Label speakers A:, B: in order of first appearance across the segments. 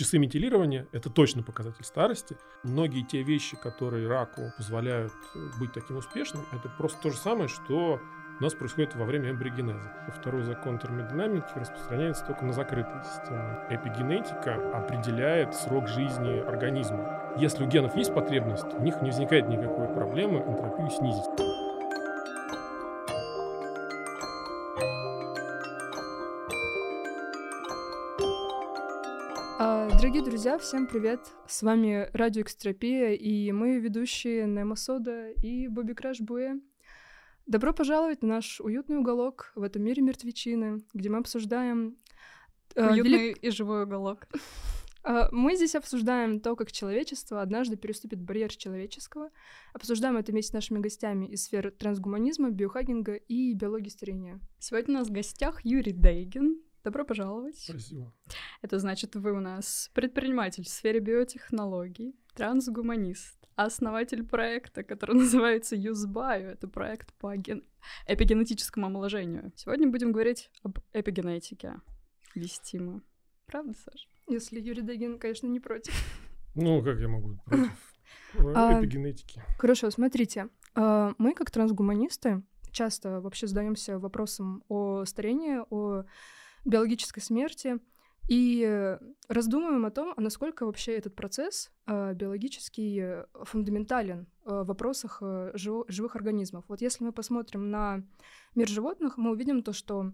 A: часы метилирования — это точно показатель старости. Многие те вещи, которые раку позволяют быть таким успешным, это просто то же самое, что у нас происходит во время эмбриогенеза. Второй закон термодинамики распространяется только на закрытые системы. Эпигенетика определяет срок жизни организма. Если у генов есть потребность, у них не возникает никакой проблемы энтропию снизить.
B: Дорогие друзья, всем привет! С вами Радио Экстропия, и мы ведущие Немо Сода и Бобби Краш Буэ. Добро пожаловать на наш уютный уголок в этом мире мертвечины, где мы обсуждаем... э,
C: Уютный
B: велик-
C: и живой уголок.
B: А, Мы здесь обсуждаем то, как человечество однажды переступит барьер человеческого. Обсуждаем это вместе с нашими гостями из сфер трансгуманизма, биохакинга и биологии старения.
C: Сегодня у нас в гостях Юрий Дейгин. Добро пожаловать.
A: Спасибо.
C: Это значит, вы у нас предприниматель в сфере биотехнологий, трансгуманист, основатель проекта, который называется UseBio. Это проект по ген- эпигенетическому омоложению. Сегодня будем говорить об эпигенетике. Вести мы. Правда, Саша?
B: Если Юрий Дагин, конечно, не против.
A: Ну, как я могу быть против э,
B: А,
A: эпигенетики?
B: Хорошо, смотрите. а, Мы, как трансгуманисты, часто вообще задаемся вопросом о старении, о биологической смерти и э, раздумываем о том, а насколько вообще этот процесс а, биологический э, фундаментален э, в вопросах э, живых организмов. Вот если мы посмотрим на мир животных, мы увидим то, что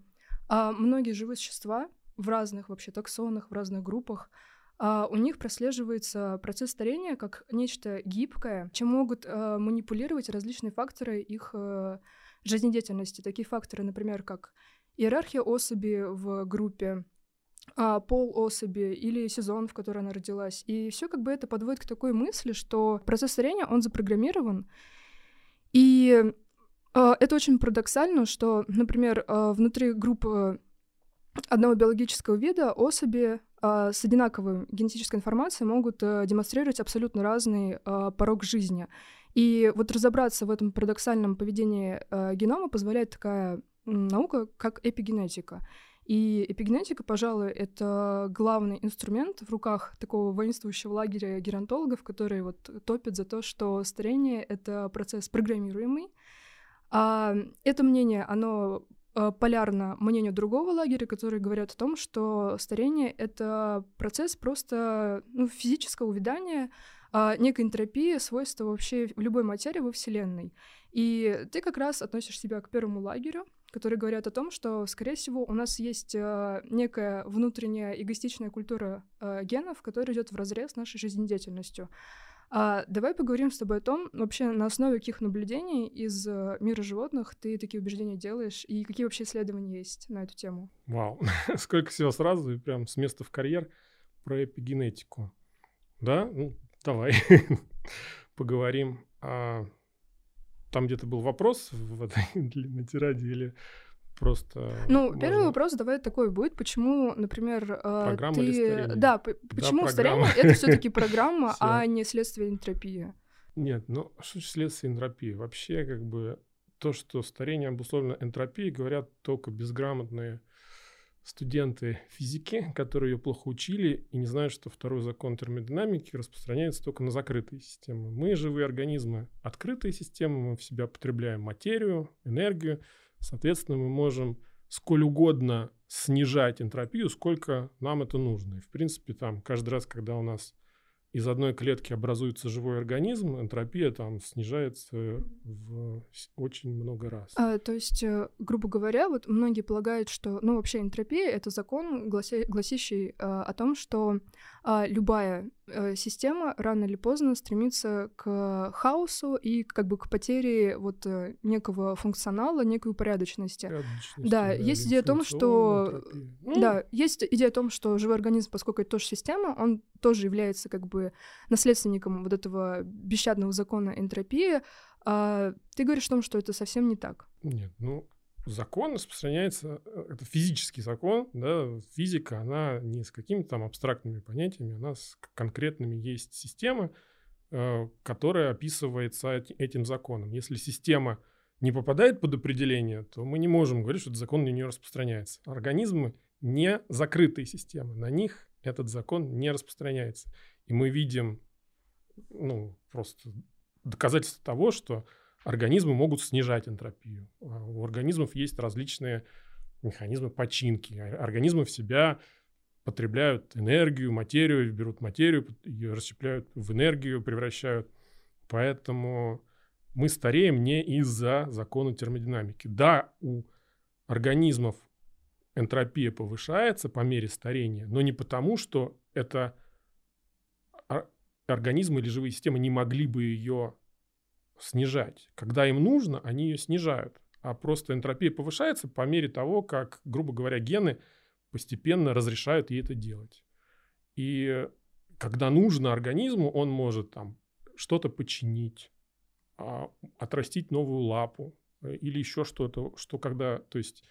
B: а, многие живые существа в разных вообще таксонах, в разных группах, а, у них прослеживается процесс старения как нечто гибкое, чем могут э, манипулировать различные факторы их э, жизнедеятельности. Такие факторы, например, как иерархия особи в группе, а, пол особи или сезон, в который она родилась. И все как бы это подводит к такой мысли, что процесс старения, он запрограммирован. И э, это очень парадоксально, что, например, э, внутри группы одного биологического вида особи а, с одинаковой генетической информацией могут а, демонстрировать абсолютно разный а, порог жизни. И вот разобраться в этом парадоксальном поведении а, генома позволяет такая наука, как эпигенетика. И эпигенетика, пожалуй, это главный инструмент в руках такого воинствующего лагеря геронтологов, которые вот топят за то, что старение — это процесс программируемый. А это мнение, оно э, полярно мнению другого лагеря, которые говорят о том, что старение — это процесс просто ну, физического увядания, а, некой энтропии, свойства вообще любой материи во Вселенной. И ты как раз относишь себя к первому лагерю, которые говорят о том, что, скорее всего, у нас есть э, некая внутренняя эгоистичная культура э, генов, которая идет в разрез с нашей жизнедеятельностью. А, давай поговорим с тобой о том, вообще на основе каких наблюдений из э, мира животных ты такие убеждения делаешь, и какие вообще исследования есть на эту тему.
A: Вау, сколько всего сразу, и прям с места в карьер про эпигенетику. Да? Ну, давай поговорим. Там где-то был вопрос в этой длинной тираде или просто...
B: Ну, первый
A: можно-
B: вопрос давай такой будет, почему, например, э,
A: Программа
B: ты...
A: или старение?
B: Да, почему
A: программа.
B: старение — это все таки программа, а не следствие энтропии?
A: Нет, ну что следствие энтропии? Вообще, как бы, то, что старение обусловлено энтропией, говорят только безграмотные студенты физики, которые ее плохо учили и не знают, что второй закон термодинамики распространяется только на закрытые системы. Мы, живые организмы, открытые системы, мы в себя потребляем материю, энергию, соответственно, мы можем сколь угодно снижать энтропию, сколько нам это нужно. И, в принципе, там каждый раз, когда у нас из одной клетки образуется живой организм, энтропия там снижается в очень много раз.
B: А, то есть, э, грубо говоря, вот многие полагают, что, ну, вообще энтропия — это закон, глася- гласящий э, о том, что а, любая э, система рано или поздно стремится к хаосу и как бы к потере вот э, некого функционала, некой упорядоченности.
A: Порядочность,
B: да, есть идея о том, что-
A: энтропия. Ну,
B: Да, есть идея о том, что живой организм, поскольку это тоже система, он тоже является как бы наследственником вот этого бесщадного закона энтропии. А ты говоришь о том, что это совсем не так.
A: Нет, ну, закон распространяется, э, это физический закон, да, физика, она не с какими-то там абстрактными понятиями, она с конкретными есть система, э, которая описывается эти- этим законом. Если система не попадает под определение, то мы не можем говорить, что этот закон на нее распространяется. Организмы не закрытые системы, на них этот закон не распространяется. И мы видим, ну, просто доказательство того, что организмы могут снижать энтропию. А у организмов есть различные механизмы починки. Организмы в себя потребляют энергию, материю, берут материю, ее расщепляют в энергию, превращают. Поэтому мы стареем не из-за закона термодинамики. Да, у организмов энтропия повышается по мере старения, но не потому, что это организмы или живые системы не могли бы ее снижать. Когда им нужно, они ее снижают. А просто энтропия повышается по мере того, как, грубо говоря, гены постепенно разрешают ей это делать. И когда нужно организму, он может там что-то починить, а, отрастить новую лапу э, или еще что-то, что когда, то есть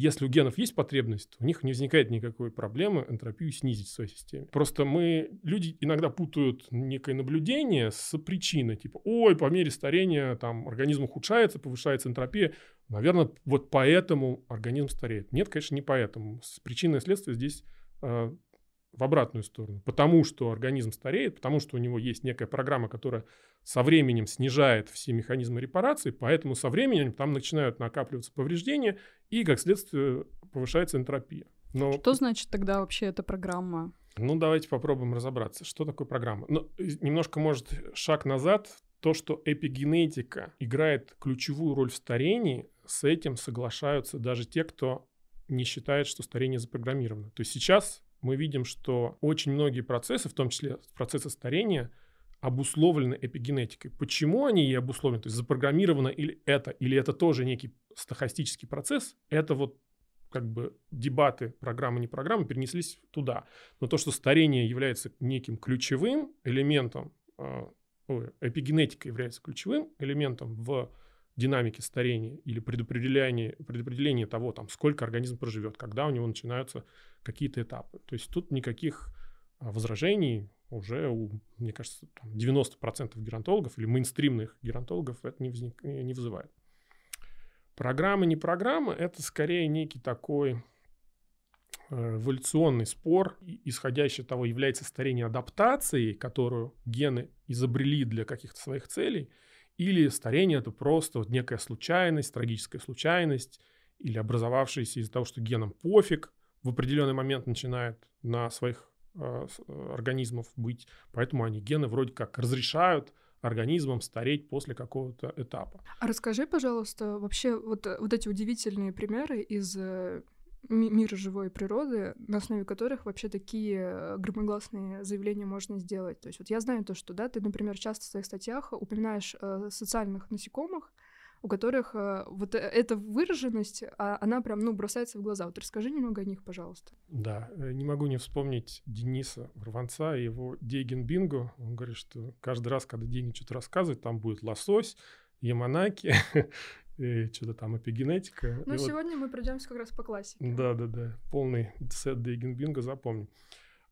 A: если у генов есть потребность, у них не возникает никакой проблемы энтропию снизить в своей системе. Просто мы, люди иногда путают некое наблюдение с причиной. Типа, ой, по мере старения там организм ухудшается, повышается энтропия. Наверное, вот поэтому организм стареет. Нет, конечно, не поэтому. Причинное и следствие здесь э, в обратную сторону. Потому что организм стареет, потому что у него есть некая программа, которая со временем снижает все механизмы репарации, поэтому со временем там начинают накапливаться повреждения, и, как следствие, повышается энтропия.
C: Но... Что значит тогда вообще эта программа?
A: Ну, давайте попробуем разобраться, что такое программа. Ну, немножко, может, шаг назад. То, что эпигенетика играет ключевую роль в старении, с этим соглашаются даже те, кто не считает, что старение запрограммировано. То есть сейчас мы видим, что очень многие процессы, в том числе процессы старения, обусловлены эпигенетикой. Почему они и обусловлены? То есть запрограммировано или это, или это тоже некий стахастический процесс, это вот как бы дебаты программы, не программы перенеслись туда. Но то, что старение является неким ключевым элементом, э, эпигенетика является ключевым элементом в динамике старения или предопределения, предопределения того, там, сколько организм проживет, когда у него начинаются какие-то этапы. То есть тут никаких а, возражений уже у, мне кажется, там 90% геронтологов или мейнстримных геронтологов это не, возник, не вызывает. Программа, не программа, это скорее некий такой э, эволюционный спор, исходящий от того, является старение адаптацией, которую гены изобрели для каких-то своих целей, или старение это просто вот некая случайность, трагическая случайность, или образовавшаяся из-за того, что генам пофиг, в определенный момент начинает на своих э, организмов быть, поэтому они гены вроде как разрешают организмам стареть после какого-то этапа.
B: А расскажи, пожалуйста, вообще вот, вот эти удивительные примеры из э, мира живой природы, на основе которых вообще такие громогласные заявления можно сделать. То есть вот я знаю то, что, да, ты, например, часто в своих статьях упоминаешь э, социальных насекомых, у которых э, вот э, эта выраженность, а, она прям, ну, бросается в глаза. Вот расскажи немного о них, пожалуйста.
A: Да, э, не могу не вспомнить Дениса Рванца и его Дейген Бинго. Он говорит, что каждый раз, когда Денис что-то рассказывает, там будет лосось, яманаки и что-то там эпигенетика.
B: Ну, сегодня вот... мы пройдемся как раз по классике.
A: Да, да, да. Полный сет Дейген Бинго запомним.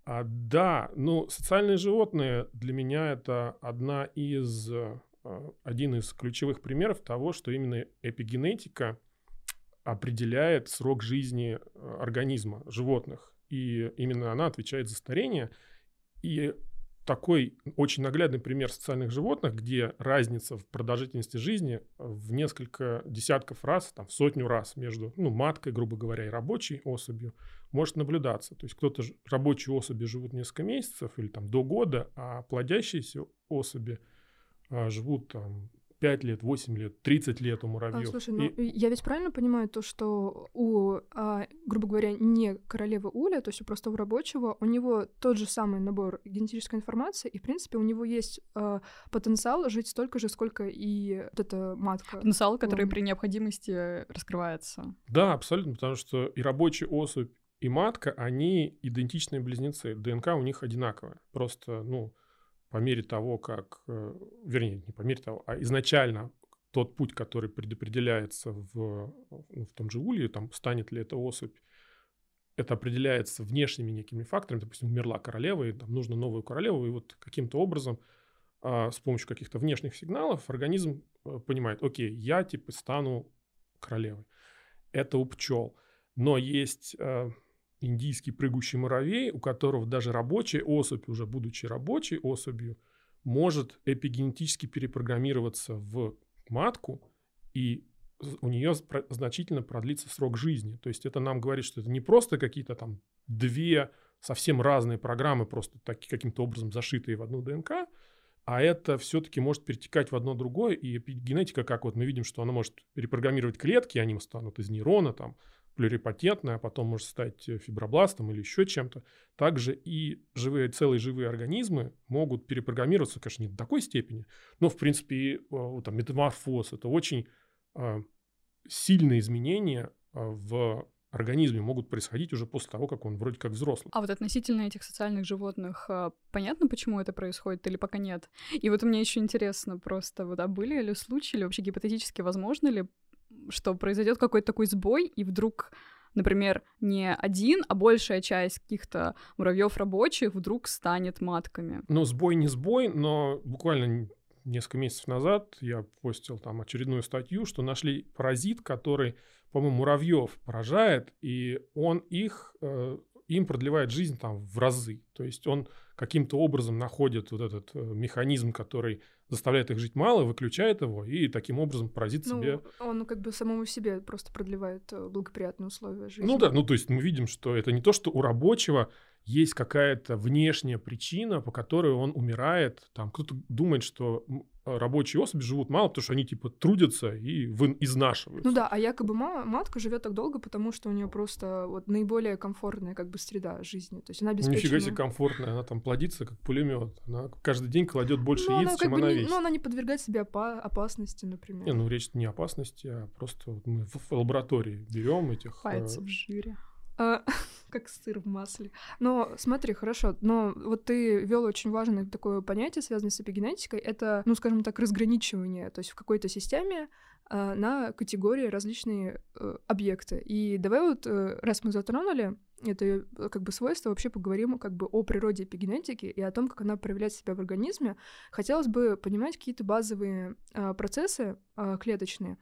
A: А, да, ну, социальные животные для меня это одна из, а, один из ключевых примеров того, что именно эпигенетика определяет срок жизни а, организма, животных. И именно она отвечает за старение. И такой очень наглядный пример социальных животных, где разница в продолжительности жизни в несколько десятков раз, там, в сотню раз между ну, маткой, грубо говоря, и рабочей особью может наблюдаться. То есть кто-то рабочие особи живут несколько месяцев или там до года, а плодящиеся особи а, живут там 5 лет, 8 лет, 30 лет у муравьев.
B: А, слушай, ну и... я ведь правильно понимаю то, что у, а, грубо говоря, не королевы Уля, то есть у простого рабочего, у него тот же самый набор генетической информации, и, в принципе, у него есть а, потенциал жить столько же, сколько и вот эта матка.
C: Потенциал, который при необходимости раскрывается.
A: Да, абсолютно, потому что и рабочий особь, и матка, они идентичные близнецы. ДНК у них одинаковая. Просто, ну, по мере того, как, э, вернее, не по мере того, а изначально тот путь, который предопределяется в, ну, в том же улье, там, станет ли это особь, это определяется внешними некими факторами. Допустим, умерла королева, и там нужно новую королеву, и вот каким-то образом а, с помощью каких-то внешних сигналов организм а, понимает, окей, я типа стану королевой. Это у пчел. Но есть а, индийский прыгущий муравей, у которого даже рабочая особь, уже будучи рабочей особью, может эпигенетически перепрограммироваться в матку, и у нее значительно продлится срок жизни. То есть это нам говорит, что это не просто какие-то там две совсем разные программы, просто так, каким-то образом зашитые в одну ДНК, а это все-таки может перетекать в одно другое, и эпигенетика, как вот мы видим, что она может перепрограммировать клетки, они станут из нейрона, там, плюрипатентная, а потом может стать э, фибробластом или еще чем-то. Также и живые, целые живые организмы могут перепрограммироваться, конечно, не до такой степени, но, в принципе, и, там, метаморфоз – это очень э, сильные изменения а, в организме могут происходить уже после того, как он вроде как взрослый.
C: А вот относительно этих социальных животных, понятно, почему это происходит или пока нет? И вот мне еще интересно просто, вот, а были ли случаи, или вообще гипотетически возможно ли что произойдет какой-то такой сбой, и вдруг например, не один, а большая часть каких-то муравьев рабочих вдруг станет матками.
A: Ну, сбой не сбой, но буквально несколько месяцев назад я постил там очередную статью, что нашли паразит, который, по-моему, муравьев поражает, и он их, э, им продлевает жизнь там в разы. То есть он каким-то образом находит вот этот э, механизм, который заставляет их жить мало, выключает его, и таким образом паразит
B: ну,
A: себе...
B: Он как бы самому себе просто продлевает э, благоприятные условия жизни.
A: Ну да, ну то есть мы видим, что это не то, что у рабочего есть какая-то внешняя причина, по которой он умирает. Там кто-то думает, что рабочие особи живут мало, потому что они типа трудятся и вы изнашиваются.
B: Ну да, а якобы мама, матка живет так долго, потому что у нее просто вот наиболее комфортная как бы среда жизни. То есть она обеспечена...
A: Нифига себе комфортная, она там плодится как пулемет. Она каждый день кладет больше ну, яиц, она, чем она
B: не,
A: весит.
B: Ну она не подвергает себя опа- опасности, например.
A: Не, ну речь не опасности, а просто вот мы в лаборатории берем этих...
C: Э... в жире.
B: А, как сыр в масле. Но смотри, хорошо, но вот ты вел очень важное такое понятие, связанное с эпигенетикой, это, ну, скажем так, разграничивание, то есть в какой-то системе а, на категории различные а, объекты. И давай вот, а, раз мы затронули это э, как бы свойство, вообще поговорим как бы о природе эпигенетики и о том, как она проявляет себя в организме. Хотелось бы понимать какие-то базовые а, процессы клеточные,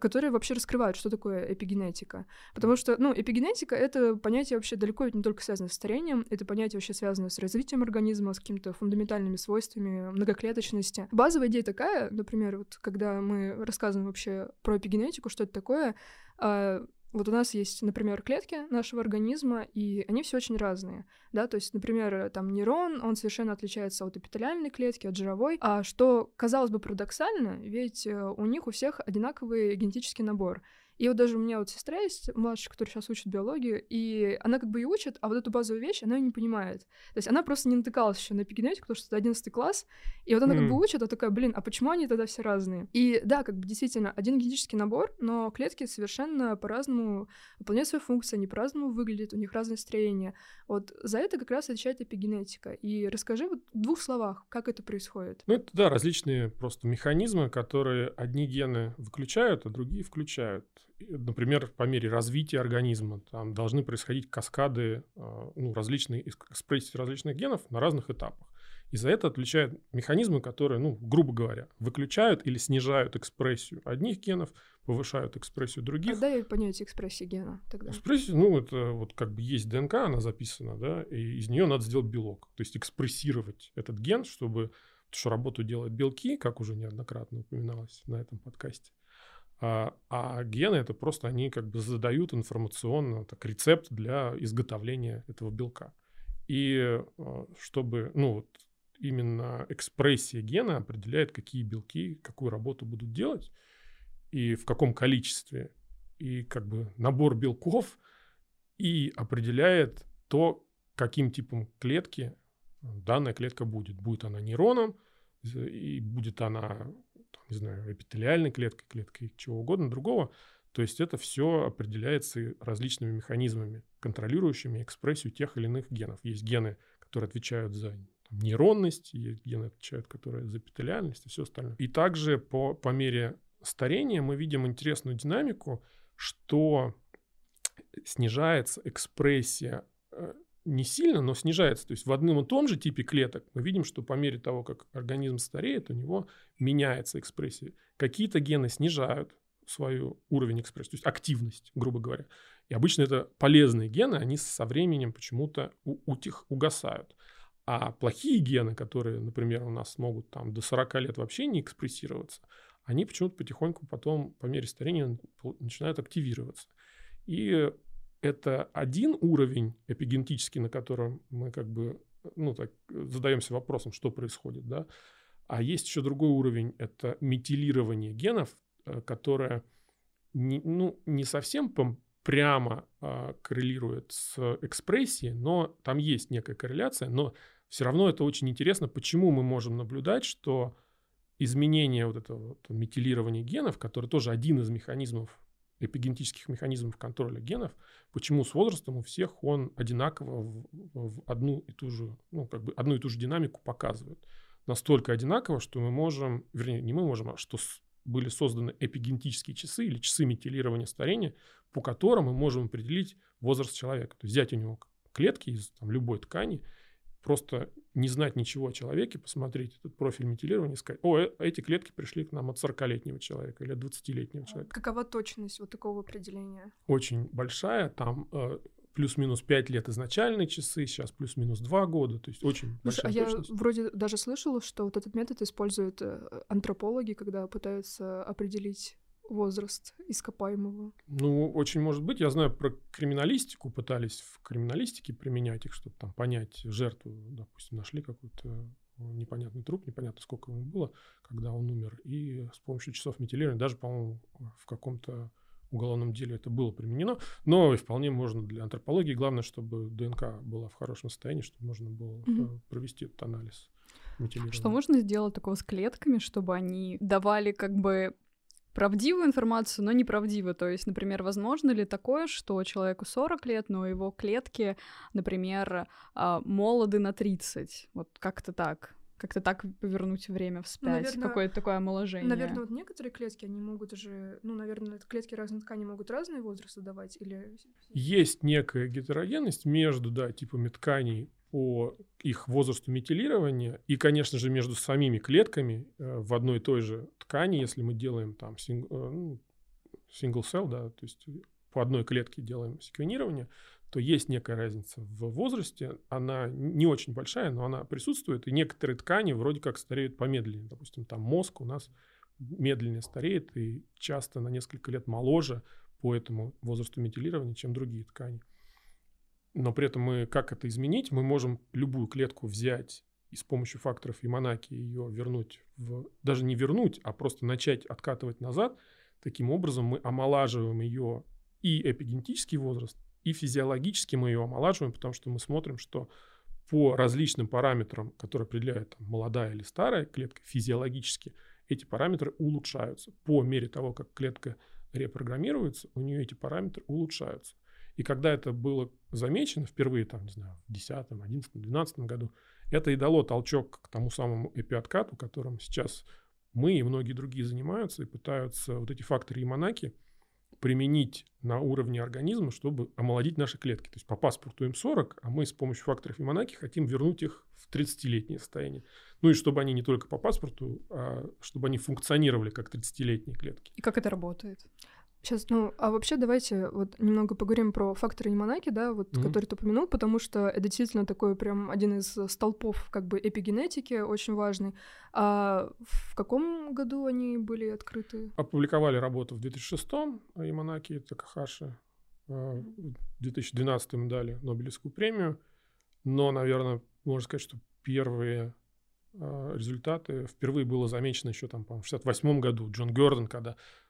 B: которые вообще раскрывают, что такое эпигенетика. Потому что, ну, эпигенетика — это понятие вообще далеко не только связано с старением, это понятие вообще связано с развитием организма, с какими-то фундаментальными свойствами многоклеточности. Базовая идея такая, например, вот когда мы рассказываем вообще про эпигенетику, что это такое, а, вот у нас есть, например, клетки нашего организма, и они все очень разные, да, то есть, например, там нейрон, он совершенно отличается от эпителиальной клетки, от жировой, а что, казалось бы, парадоксально, ведь э, у них у всех одинаковый генетический набор. И вот даже у меня вот сестра есть, младшая, которая сейчас учит биологию, и она как бы и учит, а вот эту базовую вещь она ее не понимает. То есть она просто не натыкалась еще на эпигенетику, потому что это 11 класс, и вот она mm. как бы учит, а такая, блин, а почему они тогда все разные? И да, как бы действительно, один генетический набор, но клетки совершенно по-разному выполняют свои функции, они по-разному выглядят, у них разное строение. Вот за это как раз отвечает эпигенетика. И расскажи вот в двух словах, как это происходит.
A: Ну, это, да, различные просто механизмы, которые одни гены выключают, а другие включают например, по мере развития организма там должны происходить каскады, а, ну, различные экспрессии различных генов на разных этапах. И за это отвечают механизмы, которые, ну, грубо говоря, выключают или снижают экспрессию одних генов, повышают экспрессию других. А
B: дай понятие экспрессии гена тогда.
A: Экспрессия, ну, это вот как бы есть ДНК, она записана, да, и из нее надо сделать белок. То есть экспрессировать этот ген, чтобы, что работу делают белки, как уже неоднократно упоминалось на этом подкасте. А, а гены это просто они как бы задают информационно так, рецепт для изготовления этого белка. И а, чтобы, ну вот именно экспрессия гена определяет, какие белки какую работу будут делать и в каком количестве. И как бы набор белков и определяет то, каким типом клетки данная клетка будет. Будет она нейроном, и будет она не знаю, эпителиальной клеткой, клеткой чего угодно другого. То есть это все определяется различными механизмами, контролирующими экспрессию тех или иных генов. Есть гены, которые отвечают за там, нейронность, есть гены, отвечают, которые за эпителиальность и все остальное. И также по, по мере старения мы видим интересную динамику, что снижается экспрессия э, не сильно, но снижается. То есть в одном и том же типе клеток мы видим, что по мере того, как организм стареет, у него меняется экспрессия. Какие-то гены снижают свой уровень экспрессии, то есть активность, грубо говоря. И обычно это полезные гены, они со временем почему-то у, утих, угасают. А плохие гены, которые, например, у нас могут там до 40 лет вообще не экспрессироваться, они почему-то потихоньку потом по мере старения начинают активироваться. И это один уровень эпигенетический, на котором мы как бы ну, так, задаемся вопросом, что происходит, да. А есть еще другой уровень, это метилирование генов, э, которое не, ну, не совсем прямо а, коррелирует с экспрессией, но там есть некая корреляция, но все равно это очень интересно, почему мы можем наблюдать, что изменение вот этого вот метилирования генов, который тоже один из механизмов, эпигенетических механизмов контроля генов, почему с возрастом у всех он одинаково в, в одну и ту же, ну, как бы одну и ту же динамику показывает. Настолько одинаково, что мы можем, вернее, не мы можем, а что были созданы эпигенетические часы или часы метилирования старения, по которым мы можем определить возраст человека. То есть взять у него клетки из там, любой ткани – просто не знать ничего о человеке, посмотреть этот профиль метилирования и сказать, о, э, эти клетки пришли к нам от 40-летнего человека или от 20-летнего а человека.
B: Какова точность вот такого определения?
A: Очень большая, там э, плюс-минус 5 лет изначальные часы, сейчас плюс-минус 2 года, то есть очень Слушай, большая
B: а точность. я вроде даже слышала, что вот этот метод используют э, антропологи, когда пытаются определить возраст ископаемого?
A: Ну, очень может быть. Я знаю про криминалистику, пытались в криминалистике применять их, чтобы там понять жертву. Допустим, нашли какой-то непонятный труп, непонятно сколько ему было, когда он умер. И с помощью часов метилирования, даже, по-моему, в каком-то уголовном деле это было применено, но и вполне можно для антропологии. Главное, чтобы ДНК была в хорошем состоянии, чтобы можно было mm-hmm. провести этот анализ.
C: Что можно сделать такого с клетками, чтобы они давали как бы правдивую информацию, но неправдивую. То есть, например, возможно ли такое, что человеку 40 лет, но его клетки, например, а, молоды на 30? Вот как-то так как-то так повернуть время вспять, наверное, какое-то такое омоложение.
B: Наверное, вот некоторые клетки, они могут уже, ну, наверное, клетки разной ткани могут разные возрасты давать, или...
A: Есть некая гетерогенность между, да, типами тканей по их возрасту метилирования и, конечно же, между самими клетками э, в одной и той же ткани, если мы делаем там э, ну, single cell, да, то есть по одной клетке делаем секвенирование, то есть некая разница в возрасте. Она не очень большая, но она присутствует. И некоторые ткани вроде как стареют помедленнее. Допустим, там мозг у нас медленнее стареет и часто на несколько лет моложе по этому возрасту метилирования, чем другие ткани но при этом мы как это изменить? Мы можем любую клетку взять и с помощью факторов Яманаки ее вернуть в... Даже не вернуть, а просто начать откатывать назад. Таким образом мы омолаживаем ее и эпигенетический возраст, и физиологически мы ее омолаживаем, потому что мы смотрим, что по различным параметрам, которые определяют там, молодая или старая клетка, физиологически эти параметры улучшаются. По мере того, как клетка репрограммируется, у нее эти параметры улучшаются. И когда это было замечено впервые, там, не знаю, в 10, 11, 12 году, это и дало толчок к тому самому эпиоткату, которым сейчас мы и многие другие занимаются и пытаются вот эти факторы Яманаки применить на уровне организма, чтобы омолодить наши клетки. То есть по паспорту им 40, а мы с помощью факторов Яманаки хотим вернуть их в 30-летнее состояние. Ну и чтобы они не только по паспорту, а чтобы они функционировали как 30-летние клетки.
C: И как это работает?
B: Сейчас, ну, а вообще давайте вот немного поговорим про факторы Неманаки, да, вот, mm-hmm. который ты упомянул, потому что это действительно такой прям один из столпов как бы эпигенетики, очень важный. А в каком году они были открыты?
A: Опубликовали работу в 2006-м, Яманаки Такахаши. А, в 2012 м дали Нобелевскую премию, но, наверное, можно сказать, что первые а, результаты впервые было замечено еще там, по-моему, в 68 году Джон Гёрден, когда Э,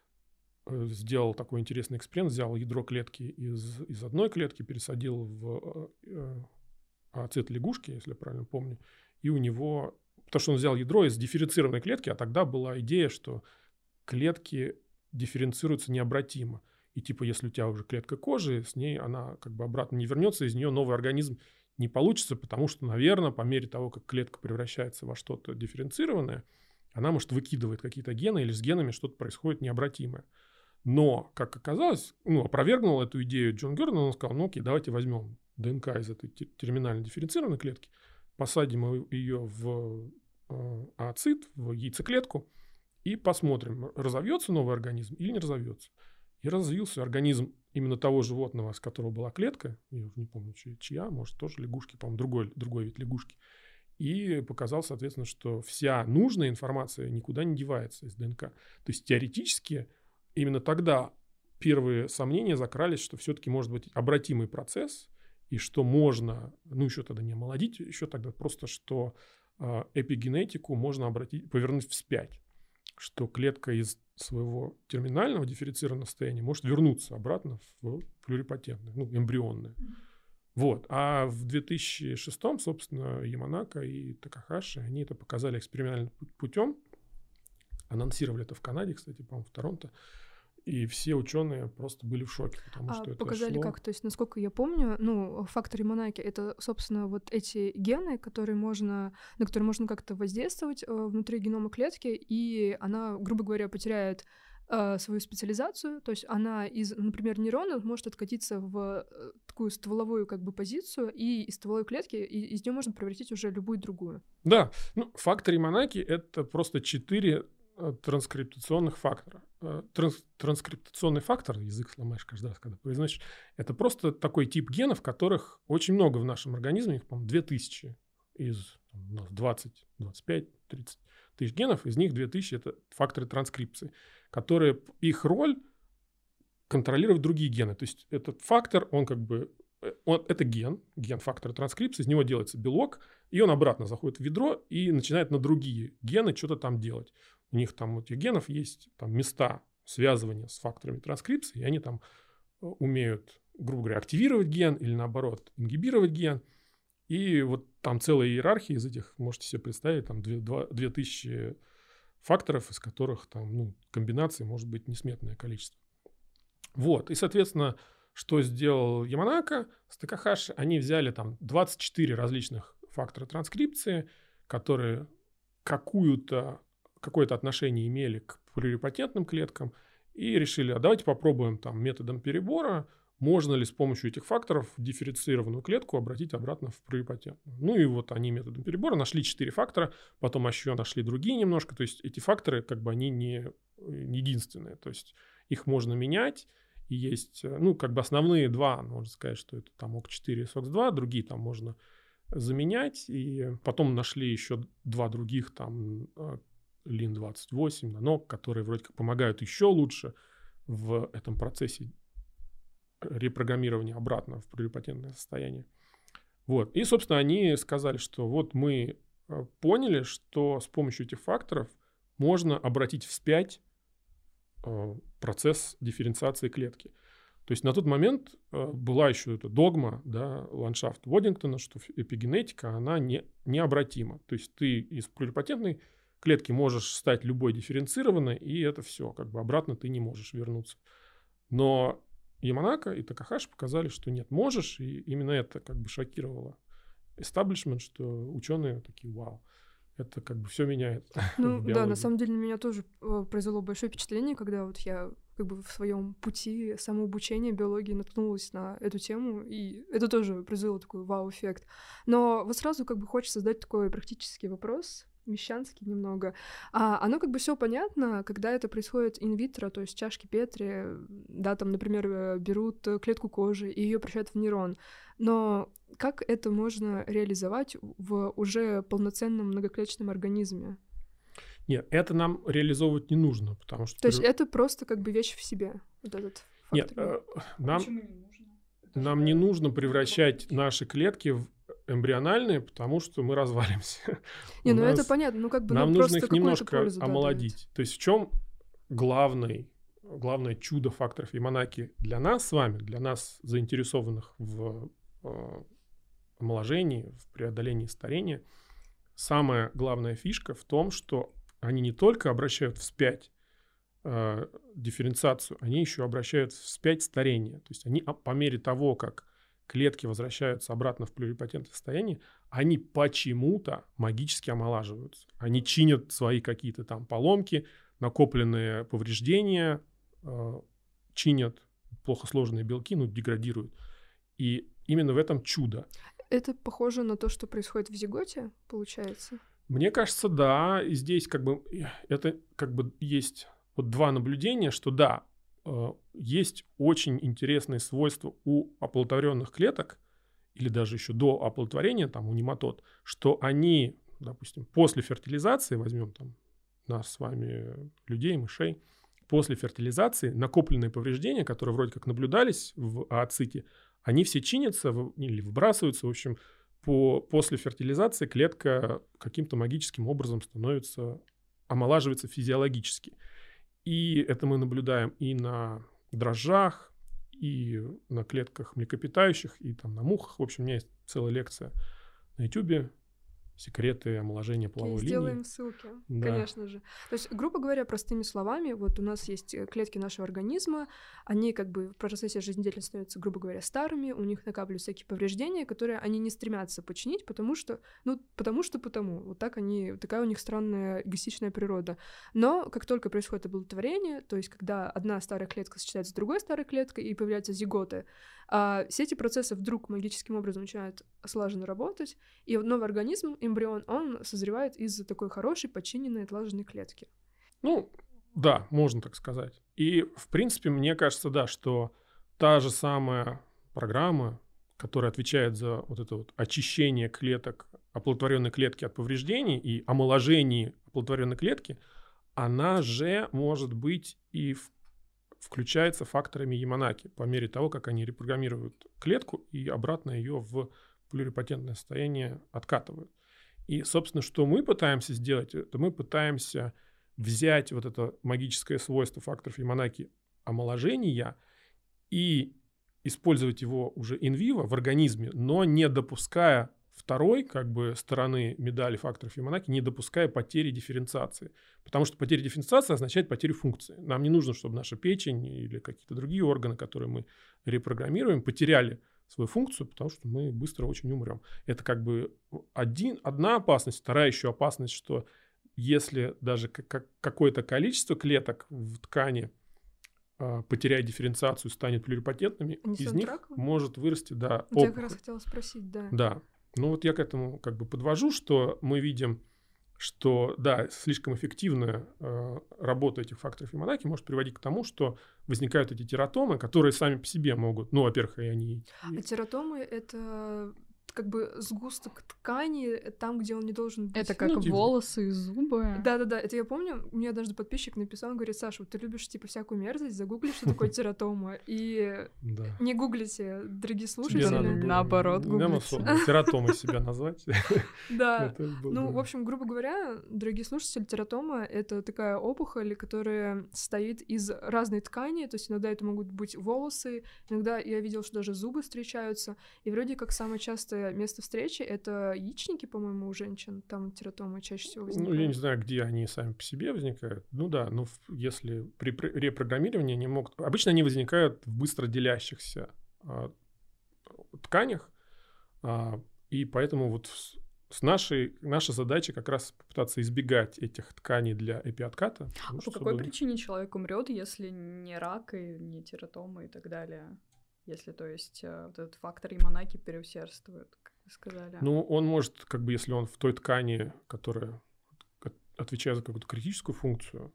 A: сделал такой интересный эксперимент, взял ядро клетки из, из одной клетки, пересадил в э, ацет лягушки, если я правильно помню, и у него, потому что он взял ядро из дифференцированной клетки, а тогда была идея, что клетки дифференцируются необратимо. И типа, если у тебя уже клетка кожи, с ней она как бы обратно не вернется, из нее новый организм не получится, потому что, наверное, по мере того, как клетка превращается во что-то дифференцированное, она, может, выкидывает какие-то гены, или с генами что-то происходит необратимое. Но, как оказалось, ну, опровергнул эту идею Джон Гердон, он сказал, ну окей, давайте возьмем ДНК из этой терминально дифференцированной клетки, посадим ее в э, ацит, в яйцеклетку, и посмотрим, разовьется новый организм или не разовьется. И развился организм именно того животного, с которого была клетка, я не помню, чья, может, тоже лягушки, по-моему, другой, другой вид лягушки. И показал, соответственно, что вся нужная информация никуда не девается из ДНК. То есть теоретически именно тогда первые сомнения закрались, что все-таки может быть обратимый процесс, и что можно, ну еще тогда не омолодить, еще тогда просто, что э, эпигенетику можно обратить, повернуть вспять, что клетка из своего терминального дифференцированного состояния может вернуться обратно в плюрипатентное, ну, эмбрионное. Вот. А в 2006, собственно, Яманака и Такахаши, они это показали экспериментальным путем. Анонсировали это в Канаде, кстати, по-моему, в Торонто. И все ученые просто были в шоке, потому
B: а
A: что это
B: показали
A: шло...
B: как? То есть, насколько я помню, ну, фактор Яманаки — это, собственно, вот эти гены, которые можно, на которые можно как-то воздействовать э, внутри генома клетки, и она, грубо говоря, потеряет э, свою специализацию, то есть она из, например, нейрона может откатиться в э, такую стволовую как бы позицию, и из стволовой клетки и, из нее можно превратить уже любую другую.
A: Да, ну, фактор Яманаки — это просто четыре транскриптационных факторов. Э, транс, транскриптационный фактор, язык сломаешь каждый раз, когда произносишь, это просто такой тип генов, которых очень много в нашем организме, их, по-моему, 2000 из там, 20, 25, 30 тысяч генов, из них 2000 это факторы транскрипции, которые, их роль контролировать другие гены. То есть этот фактор, он как бы Э, он, это ген, ген фактора транскрипции, из него делается белок, и он обратно заходит в ведро и начинает на другие гены что-то там делать. У них там у этих генов есть там места связывания с факторами транскрипции, и они там э, умеют, грубо говоря, активировать ген или наоборот ингибировать ген. И вот там целая иерархия из этих, можете себе представить, там 2000 факторов, из которых там ну, комбинаций может быть несметное количество. Вот, и, соответственно, что сделал Яманака с Такахаши? Они взяли там 24 различных фактора транскрипции, которые какую-то, какое-то отношение имели к плюрипатентным клеткам, и решили, а давайте попробуем там методом перебора, можно ли с помощью этих факторов дифференцированную клетку обратить обратно в плюрипатентную. Ну и вот они методом перебора нашли 4 фактора, потом еще нашли другие немножко, то есть эти факторы как бы они не, не единственные, то есть их можно менять, и есть, э, ну, как бы основные два, можно сказать, что это там ОК-4 и СОКС-2, другие там можно заменять, и потом нашли еще два других, там, Лин-28, нанок, которые вроде как помогают еще лучше в этом процессе репрограммирования обратно в плюрипатентное состояние. Вот. И, собственно, они сказали, что вот мы э, поняли, что с помощью этих факторов можно обратить вспять Э, процесс дифференциации клетки. То есть на тот момент э, была еще эта догма, да, ландшафт Водингтона, что эпигенетика, она не, необратима. То есть ты из плюрипатентной клетки можешь стать любой дифференцированной, и это все, как бы обратно ты не можешь вернуться. Но Яманака и Такахаши показали, что нет, можешь, и именно это как бы шокировало эстаблишмент, что ученые такие, вау это как бы все меняет.
B: Ну да, на самом деле на меня тоже э, произвело большое впечатление, когда вот я как бы в своем пути самообучения биологии наткнулась на эту тему, и это тоже произвело такой вау-эффект. Но вот сразу как бы хочется задать такой практический вопрос, мещанский немного. А оно как бы все понятно, когда это происходит инвитро, то есть чашки Петри, да, там, например, э, берут клетку кожи и ее превращают в нейрон. Но как это можно реализовать в уже полноценном многоклеточном организме?
A: Нет, это нам реализовывать не нужно, потому что...
B: То есть это просто как бы вещь в себе, вот этот фактор.
A: Нет, э, нам, не нужно? нам не нужно превращать наши клетки в эмбриональные, потому что мы развалимся.
B: Не, ну это понятно, ну как бы
A: нам ну, нужно их немножко омолодить. То есть в чем главный главное чудо факторов Яманаки для нас с вами, для нас заинтересованных в э, омоложении, в преодолении старения, самая главная фишка в том, что они не только обращают вспять э, дифференциацию, они еще обращают вспять старение. То есть они по мере того, как клетки возвращаются обратно в плюрипатентное состояние, они почему-то магически омолаживаются. Они чинят свои какие-то там поломки, накопленные повреждения, э, чинят плохо сложные белки, ну, деградируют. И именно в этом чудо.
B: Это похоже на то, что происходит в зиготе, получается?
A: Мне кажется, да. И здесь как бы это как бы есть вот два наблюдения, что да, э, есть очень интересные свойства у оплодотворенных клеток, или даже еще до оплодотворения, там, у нематод, что они, допустим, после фертилизации, возьмем там нас с вами, людей, мышей, после фертилизации накопленные повреждения, которые вроде как наблюдались в ооците, они все чинятся в, или выбрасываются, в общем, по, после фертилизации клетка каким-то магическим образом становится, омолаживается физиологически. И это мы наблюдаем и на дрожжах, и на клетках млекопитающих, и там на мухах. В общем, у меня есть целая лекция на YouTube секреты омоложения половой
B: okay, сделаем линии. Сделаем ссылки, да. конечно же. То есть, грубо говоря, простыми словами, вот у нас есть э, клетки нашего организма, они как бы в процессе жизнедеятельности становятся, грубо говоря, старыми, у них накапливаются всякие повреждения, которые они не стремятся починить, потому что, ну, потому что потому. Вот так они, такая у них странная эгоистичная природа. Но как только происходит оплодотворение, то есть когда одна старая клетка сочетается с другой старой клеткой и появляются зиготы, а все эти процессы вдруг магическим образом начинают слаженно работать, и новый организм, эмбрион, он созревает из такой хорошей, подчиненной, отлаженной клетки.
A: Ну, да, можно так сказать. И, в принципе, мне кажется, да, что та же самая программа, которая отвечает за вот это вот очищение клеток, оплодотворенной клетки от повреждений и омоложение оплодотворенной клетки, она же может быть и в включается факторами Яманаки по мере того, как они репрограммируют клетку и обратно ее в плюрипатентное состояние откатывают. И, собственно, что мы пытаемся сделать, это мы пытаемся взять вот это магическое свойство факторов Яманаки омоложения и использовать его уже инвиво в организме, но не допуская второй как бы стороны медали факторов Яманаки, не допуская потери дифференциации. Потому что потеря дифференциации означает потерю функции. Нам не нужно, чтобы наша печень или какие-то другие органы, которые мы репрограммируем, потеряли свою функцию, потому что мы быстро очень умрем. Это как бы один, одна опасность. Вторая еще опасность, что если даже какое-то количество клеток в ткани а, потеряет дифференциацию, станет плюрипатентными, из них раковым? может вырасти, да,
B: опухоль. Я как раз хотела спросить, да.
A: Да, ну вот я к этому как бы подвожу, что мы видим, что, да, слишком эффективная э, работа этих факторов Фимонаки может приводить к тому, что возникают эти тератомы, которые сами по себе могут, ну, во-первых, и они...
B: А тератомы — это как бы сгусток ткани там, где он не должен быть.
C: Это как ну, волосы и зубы.
B: Да-да-да, это я помню, мне однажды подписчик написал, он говорит, Саша, вот ты любишь, типа, всякую мерзость, загугли, что такое тератома, и не гуглите, дорогие слушатели.
C: Наоборот, гуглите.
A: Тератомой себя назвать.
B: Да, ну, в общем, грубо говоря, дорогие слушатели, тератома — это такая опухоль, которая состоит из разной ткани, то есть иногда это могут быть волосы, иногда я видела, что даже зубы встречаются, и вроде как самое частое место встречи — это яичники, по-моему, у женщин. Там тератомы чаще всего возникают.
A: Ну, я не знаю, где они сами по себе возникают. Ну да, но если при репрограммировании они могут... Обычно они возникают в быстро делящихся а, тканях, а, и поэтому вот с нашей, наша задача как раз попытаться избегать этих тканей для эпиотката.
C: А по чтобы... какой причине человек умрет, если не рак и не тератома и так далее? Если, то есть, э, вот этот фактор иманаки переусердствует, как вы сказали.
A: Ну, он может, как бы, если он в той ткани, которая отвечает за какую-то критическую функцию,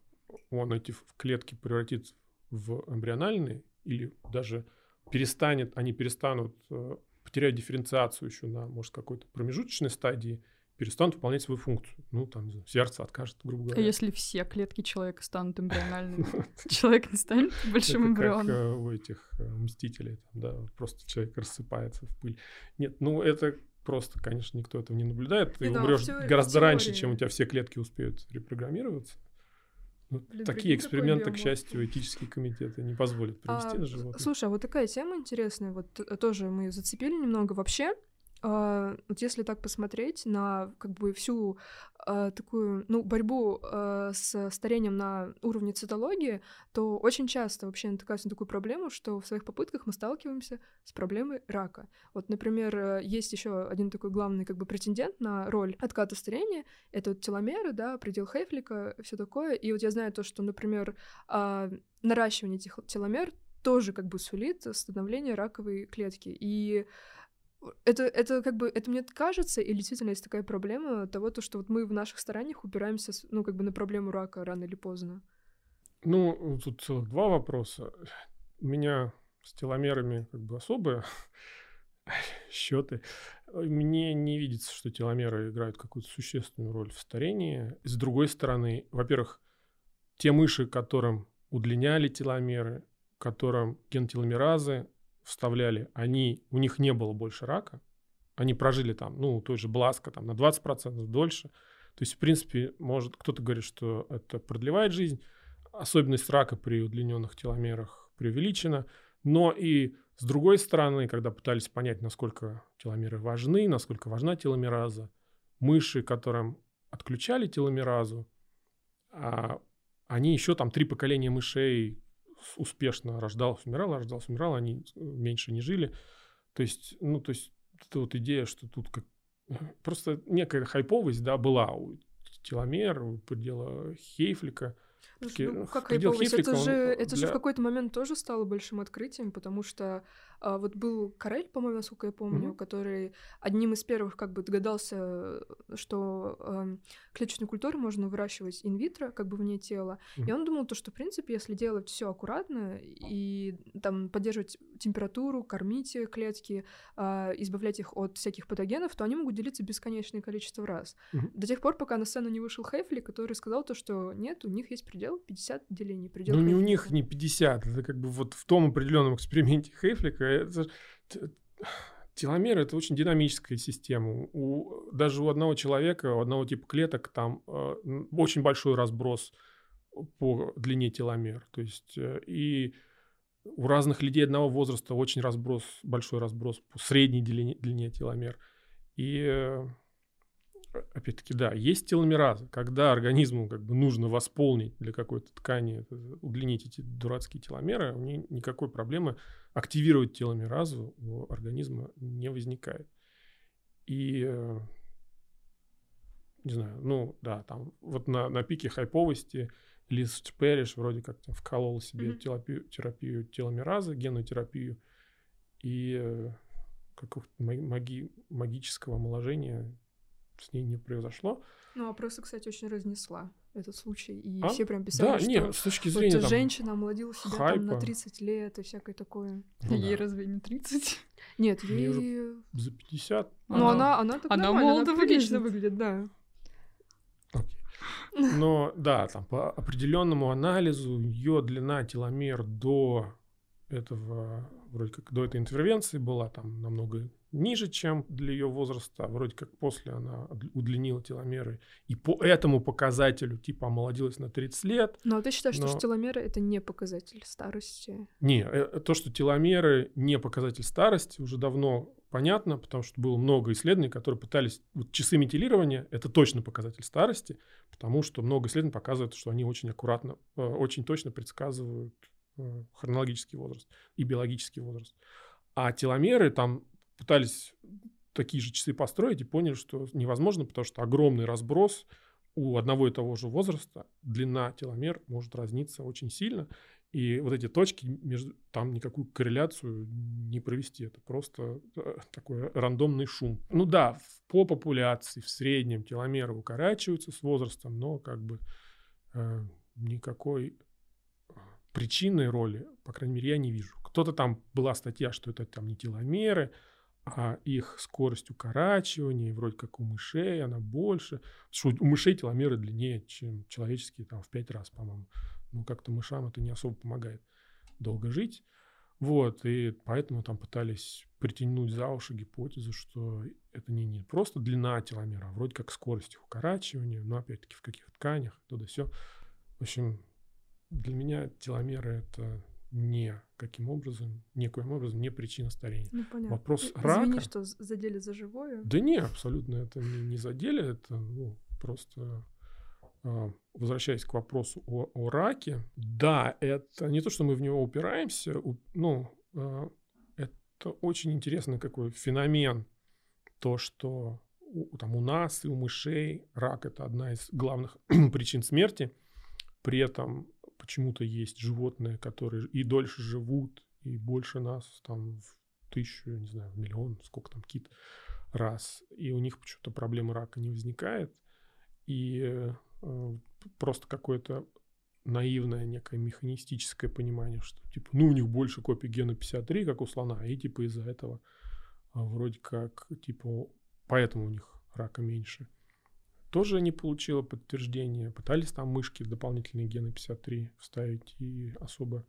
A: он эти клетки превратит в эмбриональные или даже перестанет, они перестанут э, потерять дифференциацию еще на, может, какой-то промежуточной стадии, перестанут выполнять свою функцию. Ну, там, не знаю, сердце откажет, грубо говоря.
C: А если все клетки человека станут эмбриональными, человек не станет большим эмбрионом?
A: как э, у этих э, мстителей, да, просто человек рассыпается в пыль. Нет, ну, это просто, конечно, никто этого не наблюдает. Ты умрешь гораздо раньше, чем у тебя все клетки успеют репрограммироваться. Ну, Блин, такие эксперименты, к счастью, этические комитеты не позволят провести а, на животных.
B: Слушай, а вот такая тема интересная, вот э, тоже мы зацепили немного. Вообще, вот если так посмотреть на как бы всю uh, такую ну борьбу uh, с старением на уровне цитологии, то очень часто вообще натыкаюсь на такую проблему, что в своих попытках мы сталкиваемся с проблемой рака. Вот, например, э, есть еще один такой главный как бы претендент на роль отката старения, это вот теломеры, да, предел Хейфлика, все такое. И вот я знаю то, что, например, наращивание этих теломер тоже как бы сулит становление раковой клетки. И это, это как бы, это мне кажется, или действительно есть такая проблема того, то, что вот мы в наших стараниях упираемся, ну, как бы на проблему рака рано или поздно?
A: Ну, тут целых два вопроса. У меня с теломерами как бы особые счеты. Мне не видится, что теломеры играют какую-то существенную роль в старении. С другой стороны, во-первых, те мыши, которым удлиняли теломеры, которым ген-теломеразы вставляли, они, у них не было больше рака. Они прожили там, ну, той же Бласка там на 20% дольше. То есть, в принципе, может, кто-то говорит, что это продлевает жизнь. Особенность рака при удлиненных теломерах преувеличена. Но и с другой стороны, когда пытались понять, насколько теломеры важны, насколько важна теломераза, мыши, которым отключали теломеразу, а они еще там три поколения мышей успешно рождалось, умирало, рождалось, умирало, они меньше не жили. То есть, ну, то есть, это вот идея, что тут как просто некая хайповость, да, была у теломер, у предела Хейфлика –
B: ну, как хайповость? Это, же, это для... же в какой-то момент тоже стало большим открытием, потому что а, вот был Карель, по-моему, насколько я помню, mm-hmm. который одним из первых как бы догадался, что э, клеточную культуру можно выращивать инвитро, как бы вне тела. Mm-hmm. И он думал то, что, в принципе, если делать все аккуратно и там поддерживать температуру, кормить клетки, э, избавлять их от всяких патогенов, то они могут делиться бесконечное количество раз. Mm-hmm. До тех пор, пока на сцену не вышел Хейфли, который сказал то, что нет, у них есть предел 50 делений. Предел
A: ну, не у них не 50. Это как бы вот в том определенном эксперименте Хейфлика это, теломер это очень динамическая система. У, даже у одного человека, у одного типа клеток там э, очень большой разброс по длине теломер. То есть э, и у разных людей одного возраста очень разброс, большой разброс по средней длине, длине теломер. И э, опять-таки, да, есть теломераза, когда организму как бы нужно восполнить для какой-то ткани, удлинить эти дурацкие теломеры, у нее никакой проблемы активировать теломеразу у организма не возникает. И э, не знаю, ну да, там вот на, на пике хайповости Лиз Перриш вроде как вколол себе mm-hmm. терапию, терапию теломеразы, генную терапию, и э, какого-то маги, магического омоложения с ней не произошло.
B: Ну, а просто, кстати, очень разнесла этот случай. И а? все прям писали,
A: да,
B: что
A: нет, с точки зрения,
B: вот там, женщина омолодила себя там на 30 лет и всякое такое.
C: Ну, ей да. разве не 30?
B: Нет, ей... ей...
A: за 50.
B: Ну, она, она, так
C: она молодо
B: выглядит. выглядит, да.
A: Окей. Но да, там по определенному анализу ее длина теломер до этого, вроде как до этой интервенции была там намного ниже, чем для ее возраста. Вроде как после она удлинила теломеры. И по этому показателю типа омолодилась на 30 лет.
B: Но ну, а ты считаешь, но... что теломеры — это не показатель старости?
A: Не, э, то, что теломеры не показатель старости, уже давно понятно, потому что было много исследований, которые пытались... Вот часы метилирования — это точно показатель старости, потому что много исследований показывают, что они очень аккуратно, э, очень точно предсказывают э, хронологический возраст и биологический возраст. А теломеры там пытались такие же часы построить и поняли, что невозможно, потому что огромный разброс у одного и того же возраста, длина теломер может разниться очень сильно, и вот эти точки, между, там никакую корреляцию не провести. Это просто э, такой рандомный шум. Ну да, по популяции в среднем теломеры укорачиваются с возрастом, но как бы э, никакой причинной роли, по крайней мере, я не вижу. Кто-то там была статья, что это там не теломеры, а их скорость укорачивания, вроде как у мышей, она больше. Что у мышей теломеры длиннее, чем человеческие, там, в пять раз, по-моему. Ну, как-то мышам это не особо помогает долго жить. Вот, и поэтому там пытались притянуть за уши гипотезу, что это не, не просто длина теломера, а вроде как скорость их укорачивания, но опять-таки в каких тканях, туда все. В общем, для меня теломеры это не каким образом, никоим образом не причина старения.
B: Ну, понятно.
A: Вопрос
B: Извини,
A: рака...
B: Извини, что задели за живое.
A: Да не, абсолютно это не, не задели, это ну, просто э, возвращаясь к вопросу о, о раке, да, это не то, что мы в него упираемся, ну, э, это очень интересный какой феномен, то, что у, там, у нас и у мышей рак это одна из главных причин смерти, при этом почему-то есть животные, которые и дольше живут, и больше нас, там, в тысячу, не знаю, в миллион, сколько там кит раз, и у них почему-то проблемы рака не возникает, и э, просто какое-то наивное некое механистическое понимание, что типа, ну, у них больше копий гена 53, как у слона, и типа из-за этого а, вроде как, типа, поэтому у них рака меньше. Тоже не получило подтверждения. Пытались там мышки дополнительные гены 53 вставить и особо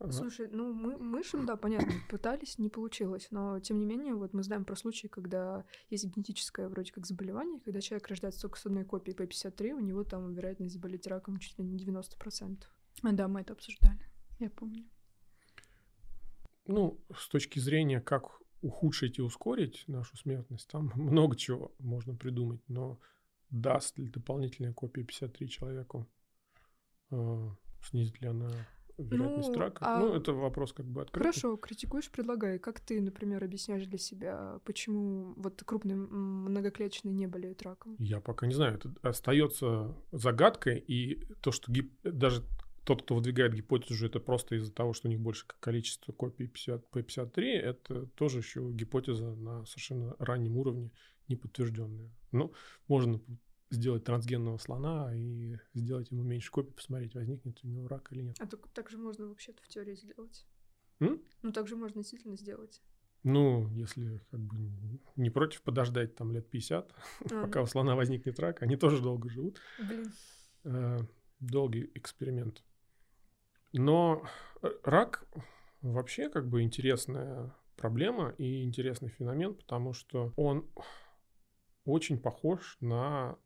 B: Ага. Слушай, ну мы мышам, да, понятно, пытались, не получилось, но тем не менее, вот мы знаем про случаи, когда есть генетическое вроде как заболевание, когда человек рождается только с одной копией P53, у него там вероятность заболеть раком чуть ли не 90%.
C: А, да, мы это обсуждали, я помню.
A: Ну, с точки зрения, как ухудшить и ускорить нашу смертность, там много чего можно придумать, но даст ли дополнительная копия 53 человеку, э, снизит ли она вероятность ну, рака. А... Ну, это вопрос как бы открытый.
B: Хорошо, критикуешь, предлагай. Как ты, например, объясняешь для себя, почему вот крупные многоклеточные не болеют раком?
A: Я пока не знаю. Это остается загадкой, и то, что гип... даже тот, кто выдвигает гипотезу, это просто из-за того, что у них больше количество копий 50, P53, это тоже еще гипотеза на совершенно раннем уровне, не подтвержденная. Ну, можно сделать трансгенного слона и сделать ему меньше копий, посмотреть, возникнет у него рак или нет.
B: А так, так же можно вообще-то в теории сделать.
A: М?
B: Ну, так же можно действительно сделать.
A: Ну, если как бы не против подождать там лет 50, а, пока у слона возникнет рак, они тоже долго живут.
B: Блин.
A: Э, долгий эксперимент. Но рак вообще как бы интересная проблема и интересный феномен, потому что он очень похож на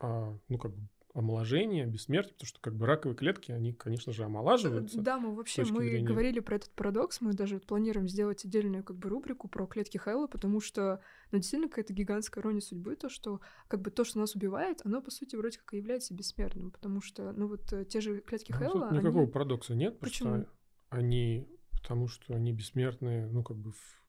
A: а, ну, как бы омоложение, бессмертие, потому что как бы раковые клетки, они, конечно же, омолаживаются.
B: Да, мы вообще, мы зрения... говорили про этот парадокс, мы даже планируем сделать отдельную как бы рубрику про клетки Хэлла, потому что, ну, действительно, какая-то гигантская ирония судьбы, то, что как бы то, что нас убивает, оно, по сути, вроде как и является бессмертным, потому что, ну, вот э, те же клетки Хэлла...
A: Тут никакого они... парадокса нет, Почему? потому что они, потому что они бессмертные, ну, как бы в,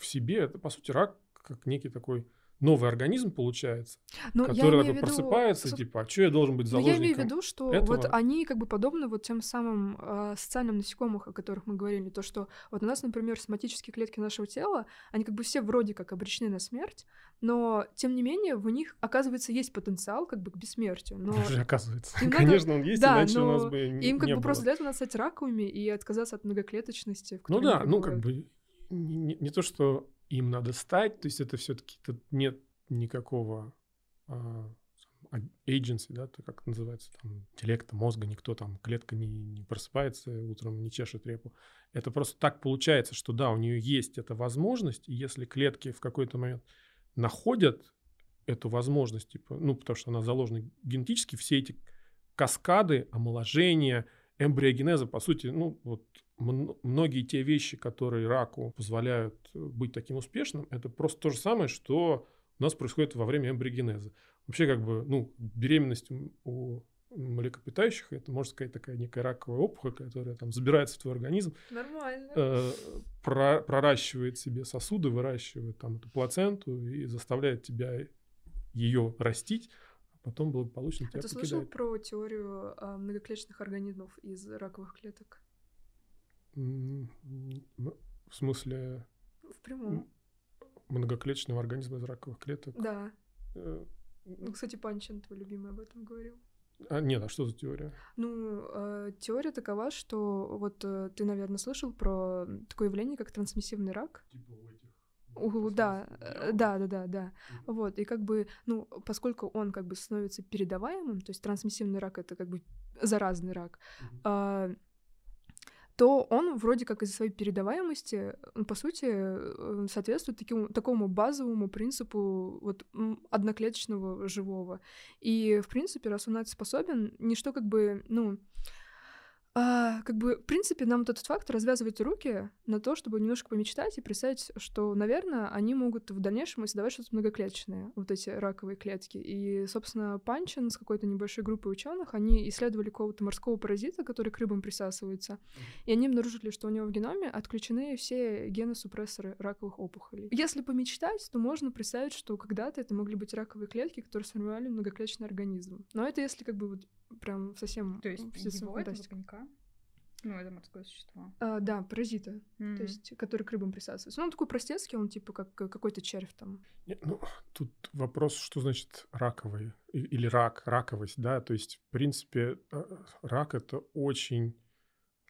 A: в себе, это, по сути, рак как некий такой новый организм получается, Но ну, который такой виду... просыпается, типа, а что я должен быть заложником?
B: Но я имею в виду, что этого? вот они как бы подобны вот тем самым э, социальным насекомых, о которых мы говорили, то, что вот у нас, например, соматические клетки нашего тела, они как бы все вроде как обречены на смерть, но тем не менее в них, оказывается, есть потенциал как бы к бессмертию. Но...
A: Даже оказывается. Им Конечно, надо... он есть, да, иначе у нас бы
B: Им как
A: не
B: бы
A: было.
B: просто для этого надо стать раковыми и отказаться от многоклеточности.
A: Ну да, ну как бы не, не то, что им надо стать, то есть это все-таки нет никакого а, agency, да, то как называется, там, интеллекта, мозга, никто там, клетка не, не просыпается утром, не чешет репу. Это просто так получается, что да, у нее есть эта возможность, и если клетки в какой-то момент находят эту возможность, типа, ну, потому что она заложена генетически, все эти каскады, омоложения, эмбриогенеза, по сути, ну, вот многие те вещи, которые раку позволяют быть таким успешным, это просто то же самое, что у нас происходит во время эмбриогенеза. Вообще, как бы, ну, беременность у млекопитающих, это, можно сказать, такая некая раковая опухоль, которая там забирается в твой организм.
B: Нормально.
A: Э, про, проращивает себе сосуды, выращивает там эту плаценту и заставляет тебя ее растить, потом благополучно тебя
B: а покидает. ты слышал про теорию э, многоклеточных организмов из раковых клеток?
A: В смысле?
B: В прямом
A: многоклеточного организма из раковых клеток.
B: Да. Э, ну, кстати, Панчин, твой любимый, об этом говорил.
A: А, нет, а что за теория?
B: Ну, э, теория такова, что вот э, ты, наверное, слышал про такое явление, как трансмиссивный рак.
A: Типа у этих
B: у, да, э, да, да, да, да. Mm-hmm. Вот, и как бы, ну, поскольку он как бы становится передаваемым, то есть трансмиссивный рак это как бы заразный рак, mm-hmm. э, то он вроде как из-за своей передаваемости, по сути, э, соответствует такому, такому базовому принципу вот одноклеточного живого. И, в принципе, раз он на это способен, ничто как бы, ну, а, как бы, в принципе, нам вот этот факт развязывает руки на то, чтобы немножко помечтать и представить, что, наверное, они могут в дальнейшем создавать что-то многоклеточное, вот эти раковые клетки. И, собственно, Панчин с какой-то небольшой группой ученых, они исследовали какого-то морского паразита, который к рыбам присасывается, и они обнаружили, что у него в геноме отключены все гены-супрессоры раковых опухолей. Если помечтать, то можно представить, что когда-то это могли быть раковые клетки, которые сформировали многоклеточный организм. Но это если как бы вот прям совсем...
C: То есть его это наверняка? Ну, это морское существо.
B: А, да, паразиты, mm-hmm. то есть, который к рыбам присасывается. Ну, он такой простецкий, он типа как какой-то червь там.
A: Нет, ну, тут вопрос, что значит раковый или рак, раковость, да, то есть, в принципе, э, рак — это очень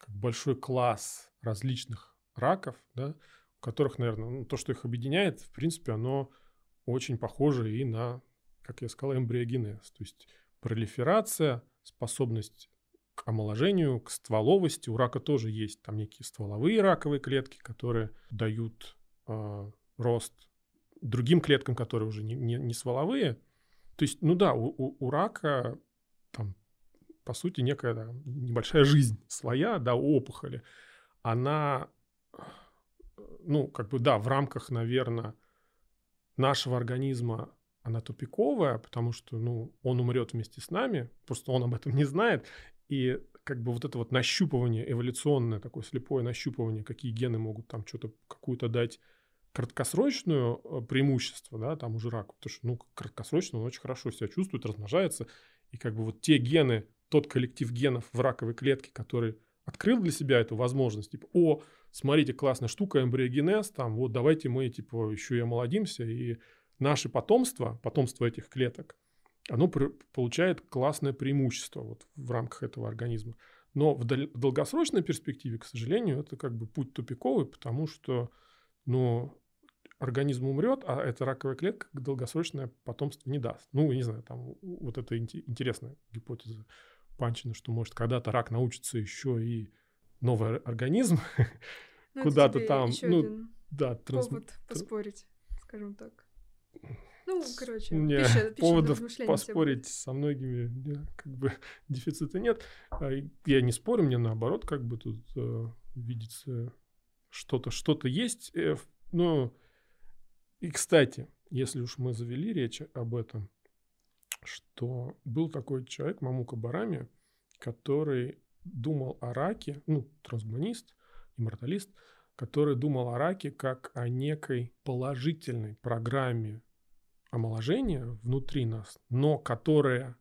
A: большой класс различных раков, да, у которых, наверное, ну, то, что их объединяет, в принципе, оно очень похоже и на, как я сказал, эмбриогенез, то есть пролиферация, способность к омоложению, к стволовости. У рака тоже есть там некие стволовые раковые клетки, которые дают э, рост другим клеткам, которые уже не, не, не стволовые. То есть, ну да, у, у, у рака там, по сути, некая да, небольшая жизнь своя, да, у опухоли. Она, ну, как бы, да, в рамках, наверное, нашего организма она тупиковая, потому что, ну, он умрет вместе с нами, просто он об этом не знает, и как бы вот это вот нащупывание, эволюционное такое слепое нащупывание, какие гены могут там что-то, какую-то дать краткосрочную э, преимущество, да, там уже раку, потому что, ну, краткосрочно он очень хорошо себя чувствует, размножается, и как бы вот те гены, тот коллектив генов в раковой клетке, который открыл для себя эту возможность, типа, о, смотрите, классная штука, эмбриогенез, там, вот давайте мы, типа, еще и омолодимся, и наше потомство, потомство этих клеток, оно получает классное преимущество вот в рамках этого организма. Но в, дол- в долгосрочной перспективе, к сожалению, это как бы путь тупиковый, потому что ну, организм умрет, а эта раковая клетка долгосрочное потомство не даст. Ну, не знаю, там вот это интересная гипотеза Панчина, что может когда-то рак научится еще и новый организм ну, куда-то там. Ну, да,
B: транс... повод поспорить, скажем так. Ну, короче,
A: Мне пища, пища поводов поспорить со многими да, как бы дефицита нет. А я не спорю, мне наоборот как бы тут э, видится что-то, что-то есть. Э, ну, и, кстати, если уж мы завели речь об этом, что был такой человек, Мамука Барами, который думал о раке, ну, трансгуманист, имморталист, который думал о раке как о некой положительной программе омоложения внутри нас, но которая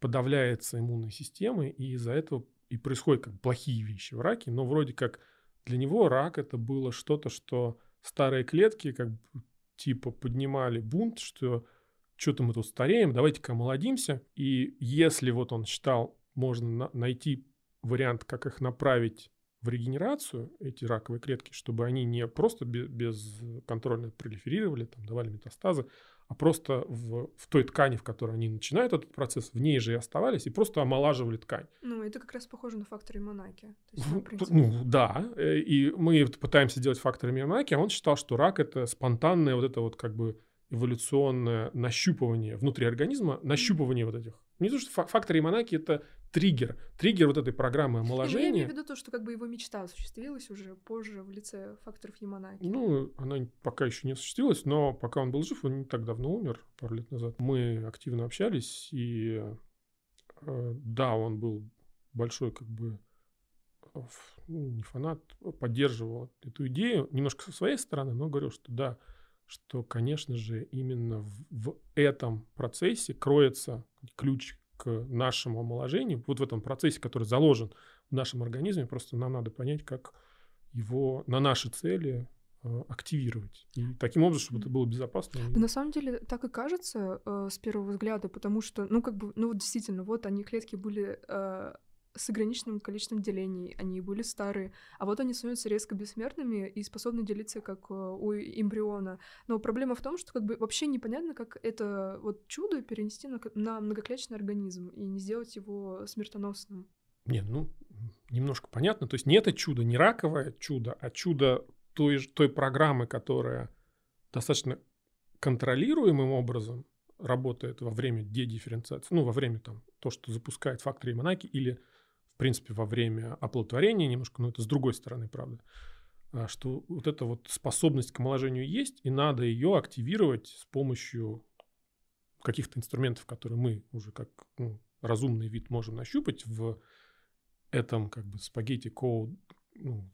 A: подавляется иммунной системой, и из-за этого и происходят как плохие вещи в раке, но вроде как для него рак это было что-то, что старые клетки как бы типа поднимали бунт, что что-то мы тут стареем, давайте-ка омолодимся. И если вот он считал, можно на- найти вариант, как их направить в регенерацию, эти раковые клетки, чтобы они не просто бесконтрольно пролиферировали, там, давали метастазы, а просто в, в той ткани, в которой они начинают этот процесс, в ней же и оставались, и просто омолаживали ткань.
B: Ну, это как раз похоже на факторы Монаки.
A: Ну, ну, да, э, и мы пытаемся делать факторы Монаки, а он считал, что рак — это спонтанное вот это вот как бы эволюционное нащупывание внутри организма, нащупывание вот этих. Не то, что факторы Монаки — это триггер, триггер вот этой программы омоложения. Я
B: имею в виду то, что как бы его мечта осуществилась уже позже в лице факторов Яманаки.
A: Ну, она пока еще не осуществилась, но пока он был жив, он не так давно умер, пару лет назад. Мы активно общались, и э, да, он был большой как бы ну, не фанат, поддерживал эту идею немножко со своей стороны, но говорил, что да, что, конечно же, именно в, в этом процессе кроется ключ к нашему омоложению, вот в этом процессе, который заложен в нашем организме, просто нам надо понять, как его на наши цели э, активировать. И таким образом, чтобы это было безопасно.
B: Да, на самом деле так и кажется э, с первого взгляда, потому что, ну, как бы, ну, вот действительно, вот они, клетки были э, с ограниченным количеством делений, они были старые, а вот они становятся резко бессмертными и способны делиться как э, у эмбриона. Но проблема в том, что как бы вообще непонятно, как это вот чудо перенести на, на многоклеточный организм и не сделать его смертоносным.
A: Не, ну, немножко понятно. То есть не это чудо, не раковое чудо, а чудо той, той программы, которая достаточно контролируемым образом работает во время дедифференциации, ну, во время там то, что запускает факторы Монаки или в принципе, во время оплодотворения немножко, но это с другой стороны, правда, а, что вот эта вот способность к омоложению есть, и надо ее активировать с помощью каких-то инструментов, которые мы уже как ну, разумный вид можем нащупать в этом как бы спагетти код ну,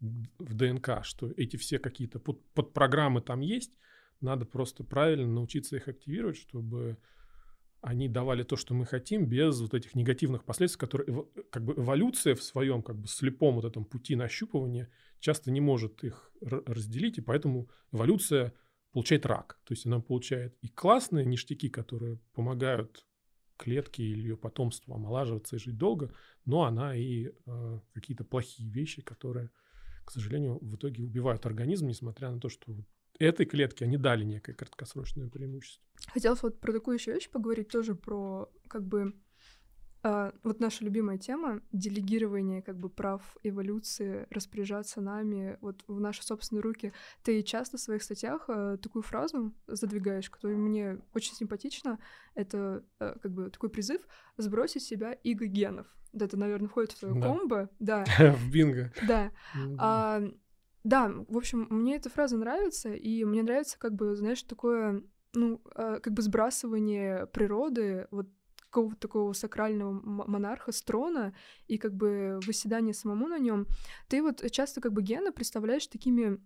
A: в ДНК, что эти все какие-то под, подпрограммы там есть, надо просто правильно научиться их активировать, чтобы они давали то, что мы хотим, без вот этих негативных последствий, которые как бы эволюция в своем как бы слепом вот этом пути нащупывания часто не может их разделить, и поэтому эволюция получает рак. То есть она получает и классные ништяки, которые помогают клетке или ее потомству омолаживаться и жить долго, но она и э, какие-то плохие вещи, которые, к сожалению, в итоге убивают организм, несмотря на то, что этой клетке они дали некое краткосрочное преимущество.
B: Хотелось вот про такую еще вещь поговорить, тоже про как бы а, вот наша любимая тема — делегирование как бы прав эволюции, распоряжаться нами вот в наши собственные руки. Ты часто в своих статьях а, такую фразу задвигаешь, которая мне очень симпатична. Это а, как бы такой призыв сбросить себя иго генов. Да, это, наверное, входит в твою да. комбо. Да.
A: В бинго.
B: Да. А, да, в общем, мне эта фраза нравится, и мне нравится, как бы, знаешь, такое, ну, как бы сбрасывание природы, вот какого-то такого сакрального монарха с трона и как бы выседание самому на нем, ты вот часто как бы гена представляешь такими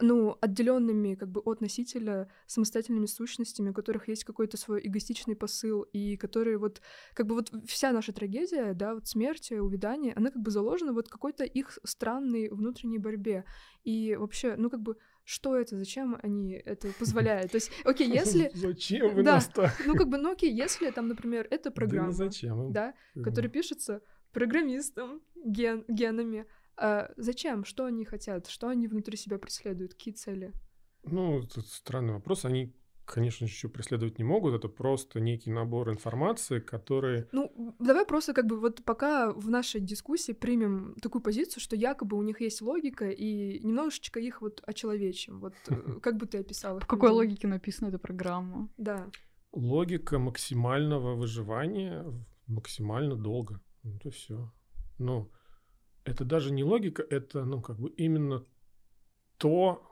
B: ну, отделенными как бы от носителя самостоятельными сущностями, у которых есть какой-то свой эгоистичный посыл, и которые вот, как бы вот вся наша трагедия, да, вот смерть, увядание, она как бы заложена вот какой-то их странной внутренней борьбе. И вообще, ну, как бы что это, зачем они это позволяют. То есть, окей, если...
A: Зачем вы да, нас так?
B: Ну, как бы, ну, окей, если там, например, это программа, да, зачем? да которая пишется программистом, ген, генами, а зачем? Что они хотят? Что они внутри себя преследуют? Какие цели?
A: Ну, это странный вопрос. Они конечно, еще преследовать не могут. Это просто некий набор информации, который...
B: Ну, давай просто как бы вот пока в нашей дискуссии примем такую позицию, что якобы у них есть логика, и немножечко их вот очеловечим. Вот э, как бы ты описала?
C: В какой логике написана эта программа?
B: Да.
A: Логика максимального выживания максимально долго. Ну, это все. Ну, это даже не логика, это, ну, как бы именно то,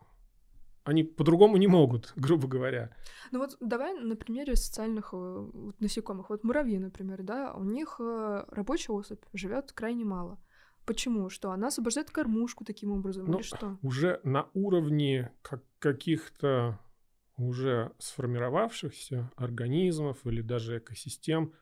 A: они по-другому не могут, грубо говоря.
B: Ну вот давай на примере социальных э, вот, насекомых. Вот муравьи, например, да, у них э, рабочая особь живет крайне мало. Почему? Что она освобождает кормушку таким образом
A: ну,
B: или что?
A: Уже на уровне как каких-то уже сформировавшихся организмов или даже экосистем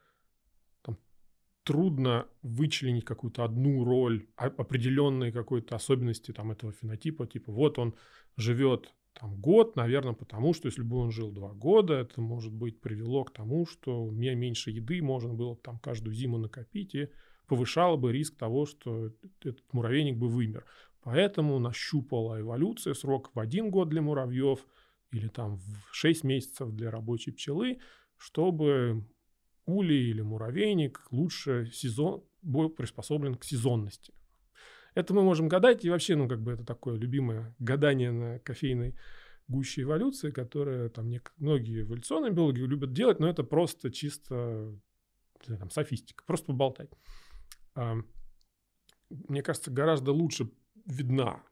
A: трудно вычленить какую-то одну роль, определенные какой-то особенности там, этого фенотипа. Типа вот он живет там год, наверное, потому что если бы он жил два года, это, может быть, привело к тому, что мне меньше еды можно было там каждую зиму накопить и повышало бы риск того, что этот муравейник бы вымер. Поэтому нащупала эволюция срок в один год для муравьев или там в 6 месяцев для рабочей пчелы, чтобы улей или муравейник лучше сезон, был приспособлен к сезонности. Это мы можем гадать, и вообще, ну, как бы это такое любимое гадание на кофейной гуще эволюции, которое там не, многие эволюционные биологи любят делать, но это просто чисто там, софистика, просто поболтать. Мне кажется, гораздо лучше видна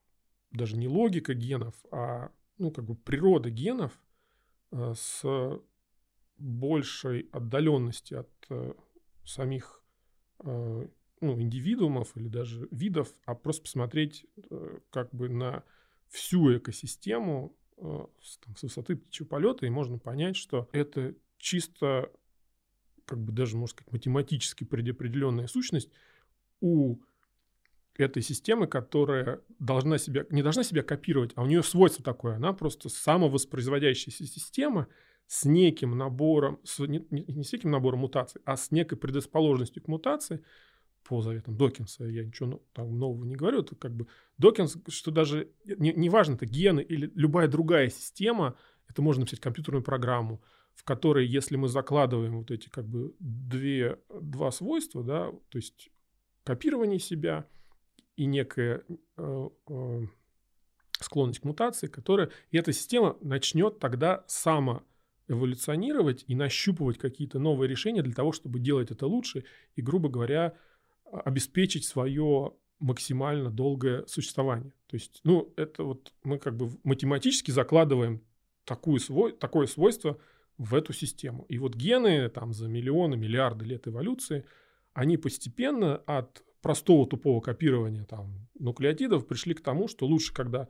A: даже не логика генов, а ну, как бы природа генов а, с большей отдаленности от а, самих а, ну, индивидуумов или даже видов, а просто посмотреть э, как бы на всю экосистему э, там, с высоты птичьего полета, и можно понять, что это чисто, как бы даже, можно сказать, математически предопределенная сущность у этой системы, которая должна себя, не должна себя копировать, а у нее свойство такое, она просто самовоспроизводящаяся система с неким набором, с, не, не с неким набором мутаций, а с некой предрасположенностью к мутации – по заветам Докинса, я ничего там нового не говорю, это как бы Докинс, что даже не, не важно, это гены или любая другая система, это можно написать компьютерную программу, в которой, если мы закладываем вот эти как бы две, два свойства, да, то есть копирование себя и некая э, э, склонность к мутации, которая, и эта система начнет тогда само эволюционировать и нащупывать какие-то новые решения для того, чтобы делать это лучше и, грубо говоря, обеспечить свое максимально долгое существование. То есть, ну, это вот мы как бы математически закладываем такую свой, такое свойство в эту систему. И вот гены там за миллионы, миллиарды лет эволюции, они постепенно от простого тупого копирования там нуклеотидов пришли к тому, что лучше, когда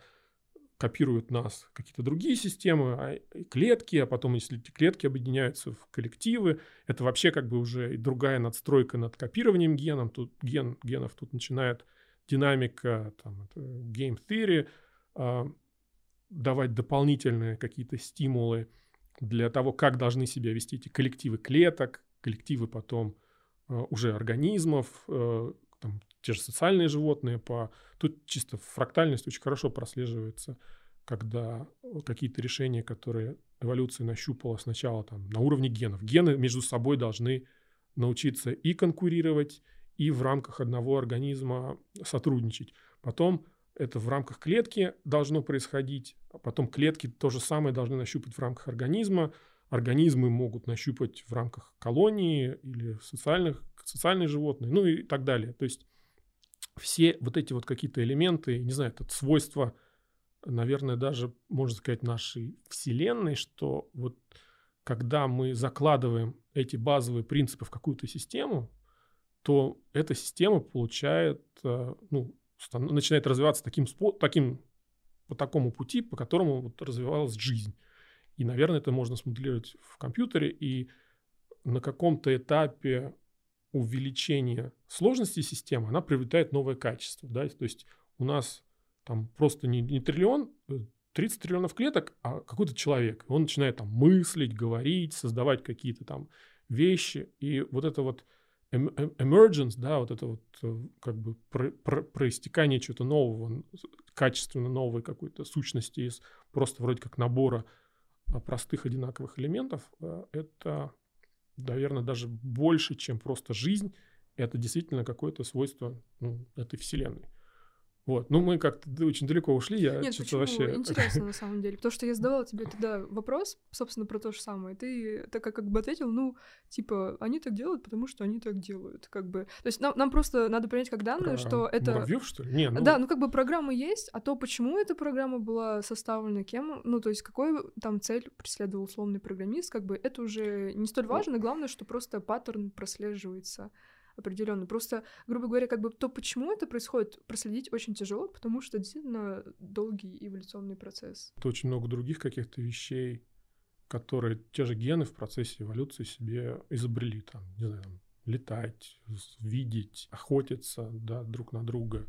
A: копируют нас какие-то другие системы, а клетки, а потом, если эти клетки объединяются в коллективы, это вообще как бы уже другая надстройка над копированием геном. Тут ген, генов тут начинает динамика, там, game theory, э, давать дополнительные какие-то стимулы для того, как должны себя вести эти коллективы клеток, коллективы потом э, уже организмов, там, те же социальные животные. По... Тут чисто фрактальность очень хорошо прослеживается, когда какие-то решения, которые эволюция нащупала сначала там, на уровне генов. Гены между собой должны научиться и конкурировать, и в рамках одного организма сотрудничать. Потом это в рамках клетки должно происходить, а потом клетки то же самое должны нащупать в рамках организма, организмы могут нащупать в рамках колонии или социальных, социальные животные, ну и так далее. То есть все вот эти вот какие-то элементы, не знаю, это свойства, наверное, даже, можно сказать, нашей Вселенной, что вот когда мы закладываем эти базовые принципы в какую-то систему, то эта система получает, э, ну, начинает развиваться таким, таким, по такому пути, по которому вот развивалась жизнь. И, наверное, это можно смоделировать в компьютере, и на каком-то этапе увеличения сложности системы она приобретает новое качество. Да? То есть у нас там просто не, не триллион, 30 э, триллионов клеток, а какой-то человек. Он начинает там мыслить, говорить, создавать какие-то там вещи. И вот это вот emergence, да, вот это вот э, как бы про, про, проистекание чего-то нового, качественно новой какой-то сущности из просто вроде как набора а, простых одинаковых элементов, э, это, наверное, даже больше, чем просто жизнь, это действительно какое-то свойство ну, этой вселенной. Вот. Ну, мы как-то очень далеко ушли, я
B: Нет,
A: что-то
B: вообще... Интересно, на самом деле. Потому что я задавала тебе тогда вопрос, собственно, про то же самое. Ты так как бы ответил, ну, типа, они так делают, потому что они так делают. Как бы... То есть нам, нам просто надо принять как данное, про что это...
A: Муравьев, что ли? Не, ну...
B: Да, ну как бы программа есть, а то, почему эта программа была составлена, кем, ну, то есть какой там цель преследовал условный программист, как бы это уже не столь важно, главное, что просто паттерн прослеживается определенно. Просто, грубо говоря, как бы то, почему это происходит, проследить очень тяжело, потому что действительно долгий эволюционный процесс.
A: Это очень много других каких-то вещей, которые те же гены в процессе эволюции себе изобрели, там, не знаю, там, летать, видеть, охотиться, да, друг на друга.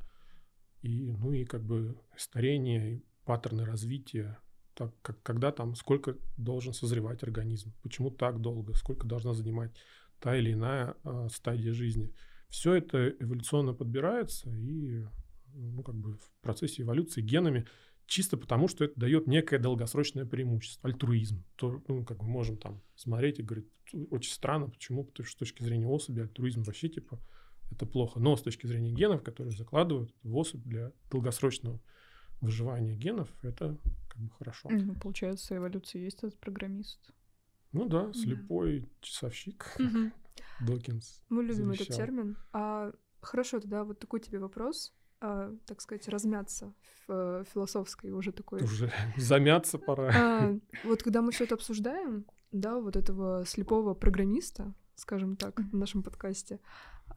A: И, ну и как бы старение, и паттерны развития, так, как, когда там, сколько должен созревать организм, почему так долго, сколько должна занимать та или иная э, стадия жизни. Все это эволюционно подбирается и ну, как бы в процессе эволюции генами чисто потому, что это дает некое долгосрочное преимущество, альтруизм. То, ну, как мы можем там смотреть и говорить, очень странно, почему, потому что с точки зрения особи альтруизм вообще типа это плохо. Но с точки зрения генов, которые закладывают в особь для долгосрочного выживания генов, это как бы хорошо.
C: Ну, получается, эволюция есть этот программист.
A: Ну да, слепой да. часовщик. Докинс.
B: Мы любим завещал. этот термин. А, хорошо, тогда вот такой тебе вопрос. А, так сказать, размяться в э, философской уже такой.
A: Уже замяться пора.
B: А, вот когда мы все это обсуждаем, да, вот этого слепого программиста, скажем так, в нашем подкасте.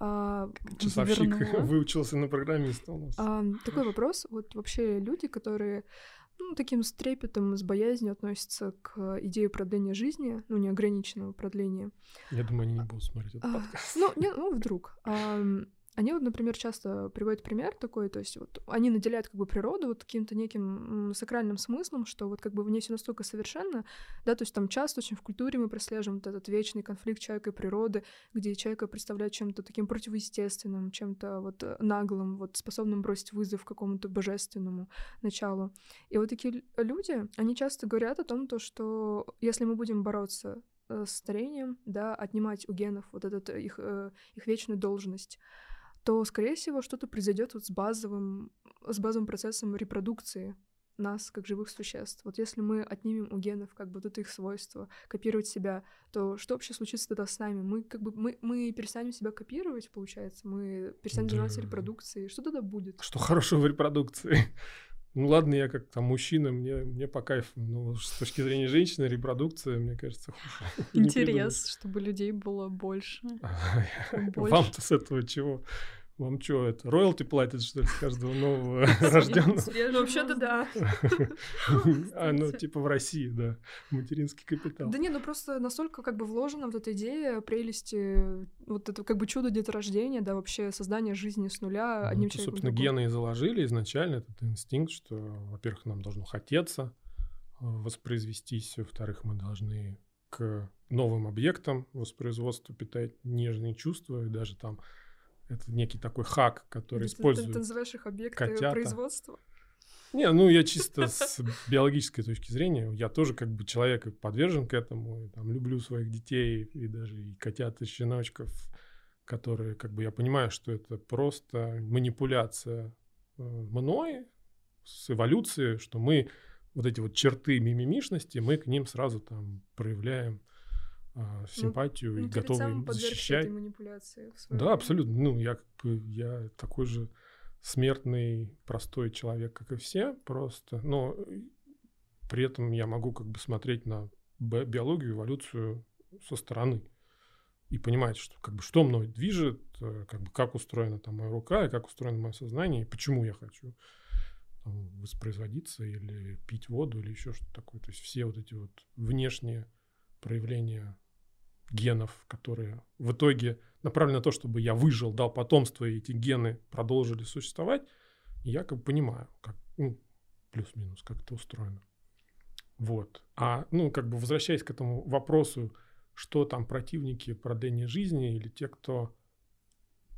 B: А,
A: Часовщик вернула. выучился на программиста у нас.
B: А, такой вопрос. Вот вообще люди, которые ну, таким с трепетом, с боязнью относятся к идее продления жизни, ну, неограниченного продления.
A: Я думаю, они не будут смотреть этот а, подкаст.
B: Ну, не, ну, вдруг. Они вот, например, часто приводят пример такой, то есть вот они наделяют как бы природу вот каким-то неким сакральным смыслом, что вот как бы в ней все настолько совершенно, да, то есть там часто очень в культуре мы прослеживаем вот этот вечный конфликт человека и природы, где человека представляют чем-то таким противоестественным, чем-то вот наглым, вот способным бросить вызов какому-то божественному началу. И вот такие люди, они часто говорят о том, то, что если мы будем бороться э, с старением, да, отнимать у генов вот этот э, их, э, их вечную должность, то, скорее всего, что-то произойдет вот с базовым, с базовым процессом репродукции нас как живых существ. Вот если мы отнимем у генов как бы вот это их свойство, копировать себя, то что вообще случится тогда с нами? Мы как бы мы, мы перестанем себя копировать, получается, мы перестанем да. заниматься репродукцией. Что тогда будет?
A: Что хорошего в репродукции? Ну ладно, я как там мужчина, мне, мне по кайфу, но с точки зрения женщины репродукция, мне кажется, хуже.
C: Интерес, чтобы людей было больше.
A: Вам-то с этого чего? Вам что, это роялти платят, что ли, с каждого нового рожденного?
B: Ну, вообще-то да.
A: А, ну, типа в России, да, материнский капитал.
B: Да не, ну просто настолько как бы вложена вот эта идея прелести, вот это как бы чудо деторождения, да, вообще создание жизни с нуля
A: Ну,
B: одним человеком.
A: собственно, гены и заложили изначально этот инстинкт, что, во-первых, нам должно хотеться э, воспроизвестись, во-вторых, мы должны к новым объектам воспроизводства питать нежные чувства, и даже там это некий такой хак, который
B: Ты- ты- Ты,
A: использует
B: называешь их объекты
A: котята.
B: производства?
A: Не, ну я чисто с биологической точки зрения, я тоже как бы человек подвержен к этому, и, там, люблю своих детей и даже и котят, и щеночков, которые как бы я понимаю, что это просто манипуляция э, мной с эволюцией, что мы вот эти вот черты мимимишности, мы к ним сразу там проявляем а, симпатию и
B: Ну, ты ведь
A: готовы защищать.
B: манипуляции
A: Да,
B: время.
A: абсолютно. Ну, я как бы я такой же смертный, простой человек, как и все, просто. Но при этом я могу как бы смотреть на би- биологию, эволюцию со стороны и понимать, что как бы что мной движет, э, как бы как устроена там моя рука, и как устроено мое сознание, и почему я хочу там, воспроизводиться или пить воду или еще что-то такое. То есть все вот эти вот внешние проявления генов, которые в итоге направлены на то, чтобы я выжил, дал потомство, и эти гены продолжили существовать, я как бы понимаю, как, ну, плюс-минус, как это устроено. Вот. А, ну, как бы возвращаясь к этому вопросу, что там противники продления жизни или те, кто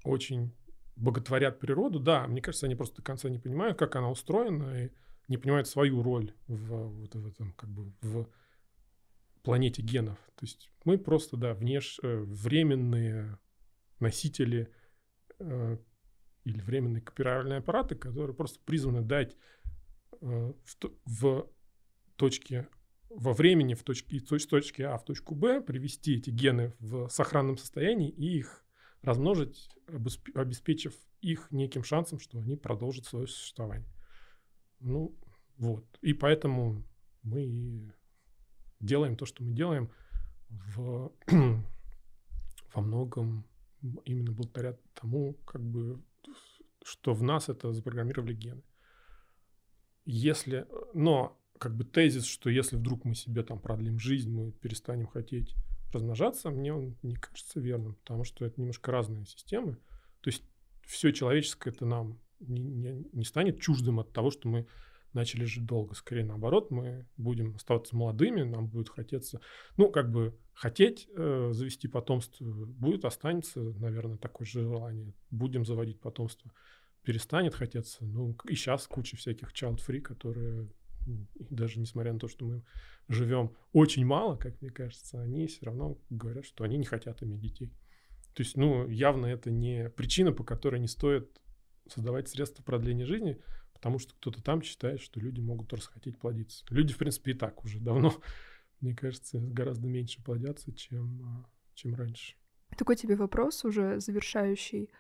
A: очень боготворят природу, да, мне кажется, они просто до конца не понимают, как она устроена, и не понимают свою роль в, вот в этом, как бы, в планете генов. То есть мы просто, да, внеш... э, временные носители э, или временные копировальные аппараты, которые просто призваны дать э, в, в точке во времени в точке, из точ- точки А в точку Б привести эти гены в сохранном состоянии и их размножить, обесп- обеспечив их неким шансом, что они продолжат свое существование. Ну, вот. И поэтому мы делаем то, что мы делаем в, во многом именно благодаря тому, как бы, что в нас это запрограммировали гены. Если, но как бы тезис, что если вдруг мы себе там продлим жизнь, мы перестанем хотеть размножаться, мне он не кажется верным, потому что это немножко разные системы. То есть все человеческое это нам не, не- не станет чуждым от того, что мы начали жить долго. Скорее наоборот, мы будем оставаться молодыми, нам будет хотеться, ну, как бы хотеть э, завести потомство будет, останется, наверное, такое же желание. Будем заводить потомство. Перестанет хотеться. Ну, и сейчас куча всяких child-free, которые даже несмотря на то, что мы живем очень мало, как мне кажется, они все равно говорят, что они не хотят иметь детей. То есть, ну, явно это не причина, по которой не стоит создавать средства продления жизни, потому что кто-то там считает, что люди могут расхотеть плодиться. Люди, в принципе, и так уже давно, мне кажется, гораздо меньше плодятся, чем, а, чем раньше.
B: Такой тебе вопрос уже завершающий.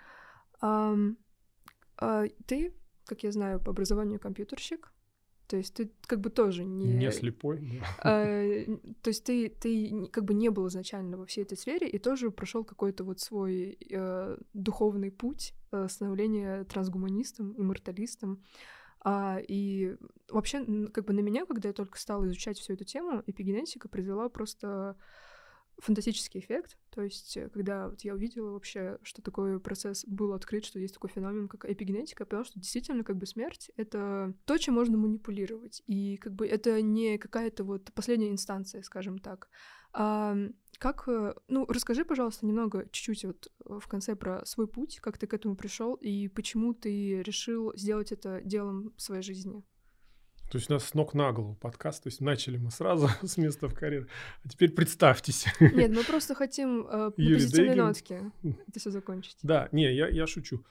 B: А, ты, как я знаю, по образованию компьютерщик, то есть ты как бы тоже не...
A: Не слепой.
B: А, то есть ты, ты как бы не был изначально во всей этой сфере и тоже прошел какой-то вот свой э, духовный путь э, становления трансгуманистом, имморталистом. А, и вообще, как бы на меня, когда я только стала изучать всю эту тему, эпигенетика произвела просто фантастический эффект. То есть, э, когда вот я увидела вообще, что такой процесс был открыт, что есть такой феномен, как эпигенетика, я поняла, что действительно как бы смерть — это то, чем можно манипулировать. И как бы это не какая-то вот последняя инстанция, скажем так. А, как, э, ну, расскажи, пожалуйста, немного, чуть-чуть вот э, в конце про свой путь, как ты к этому пришел и почему ты решил сделать это делом своей жизни.
A: То есть у нас с ног на голову подкаст. То есть начали мы сразу с места в карьер. А теперь представьтесь.
B: Нет, мы просто хотим э, на позитивной нотке это все закончить.
A: Да, не, я, я шучу.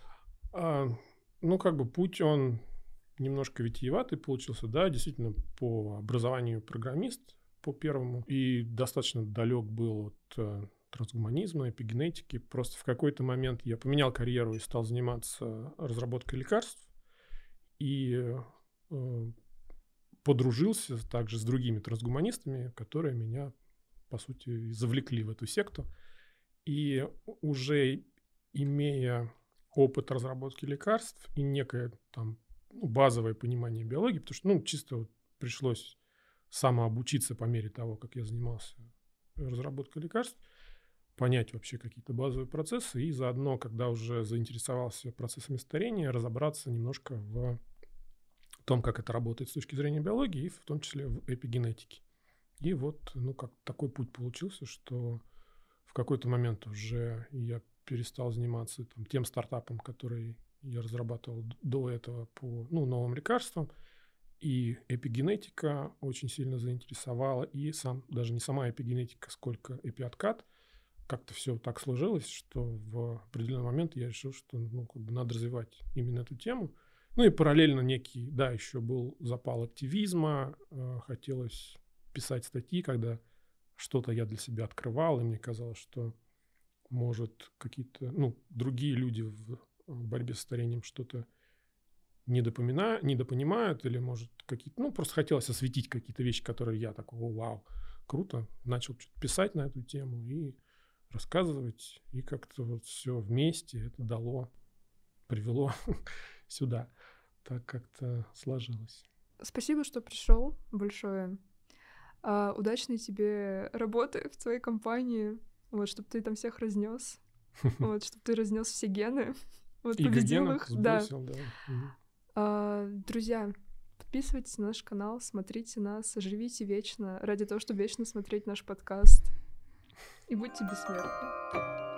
A: А, ну, как бы путь, он немножко витиеватый получился, да, действительно, по образованию программист по первому, и достаточно далек был от э, трансгуманизма, эпигенетики. Просто в какой-то момент я поменял карьеру и стал заниматься разработкой лекарств, и э, подружился также с другими трансгуманистами, которые меня, по сути, завлекли в эту секту. И уже имея опыт разработки лекарств и некое там ну, базовое понимание биологии, потому что, ну, чисто вот пришлось самообучиться по мере того, как я занимался разработкой лекарств, понять вообще какие-то базовые процессы и заодно, когда уже заинтересовался процессами старения, разобраться немножко в том, как это работает с точки зрения биологии и в том числе в эпигенетике. И вот, ну, как такой путь получился, что в какой-то момент уже я перестал заниматься там, тем стартапом, который я разрабатывал до этого по ну, новым лекарствам. И эпигенетика очень сильно заинтересовала, и сам, даже не сама эпигенетика, сколько эпиоткат. Как-то все так сложилось, что в определенный момент я решил, что ну, как бы надо развивать именно эту тему. Ну и параллельно некий, да, еще был запал активизма, э, хотелось писать статьи, когда что-то я для себя открывал, и мне казалось, что может какие-то, ну, другие люди в борьбе с старением что-то недопомина... недопонимают, или, может, какие-то... Ну, просто хотелось осветить какие-то вещи, которые я такого, вау, круто. Начал что-то писать на эту тему и рассказывать, и как-то вот все вместе это дало, привело сюда. Так как-то сложилось.
B: Спасибо, что пришел. Большое. А, удачной тебе работы в твоей компании. Вот, чтобы ты там всех разнес. Вот, чтобы ты разнес все гены. Вот,
A: И
B: победил
A: их.
B: Сбросил, да. да. А, друзья, подписывайтесь на наш канал, смотрите нас, живите вечно, ради того, чтобы вечно смотреть наш подкаст. И будьте бессмертны.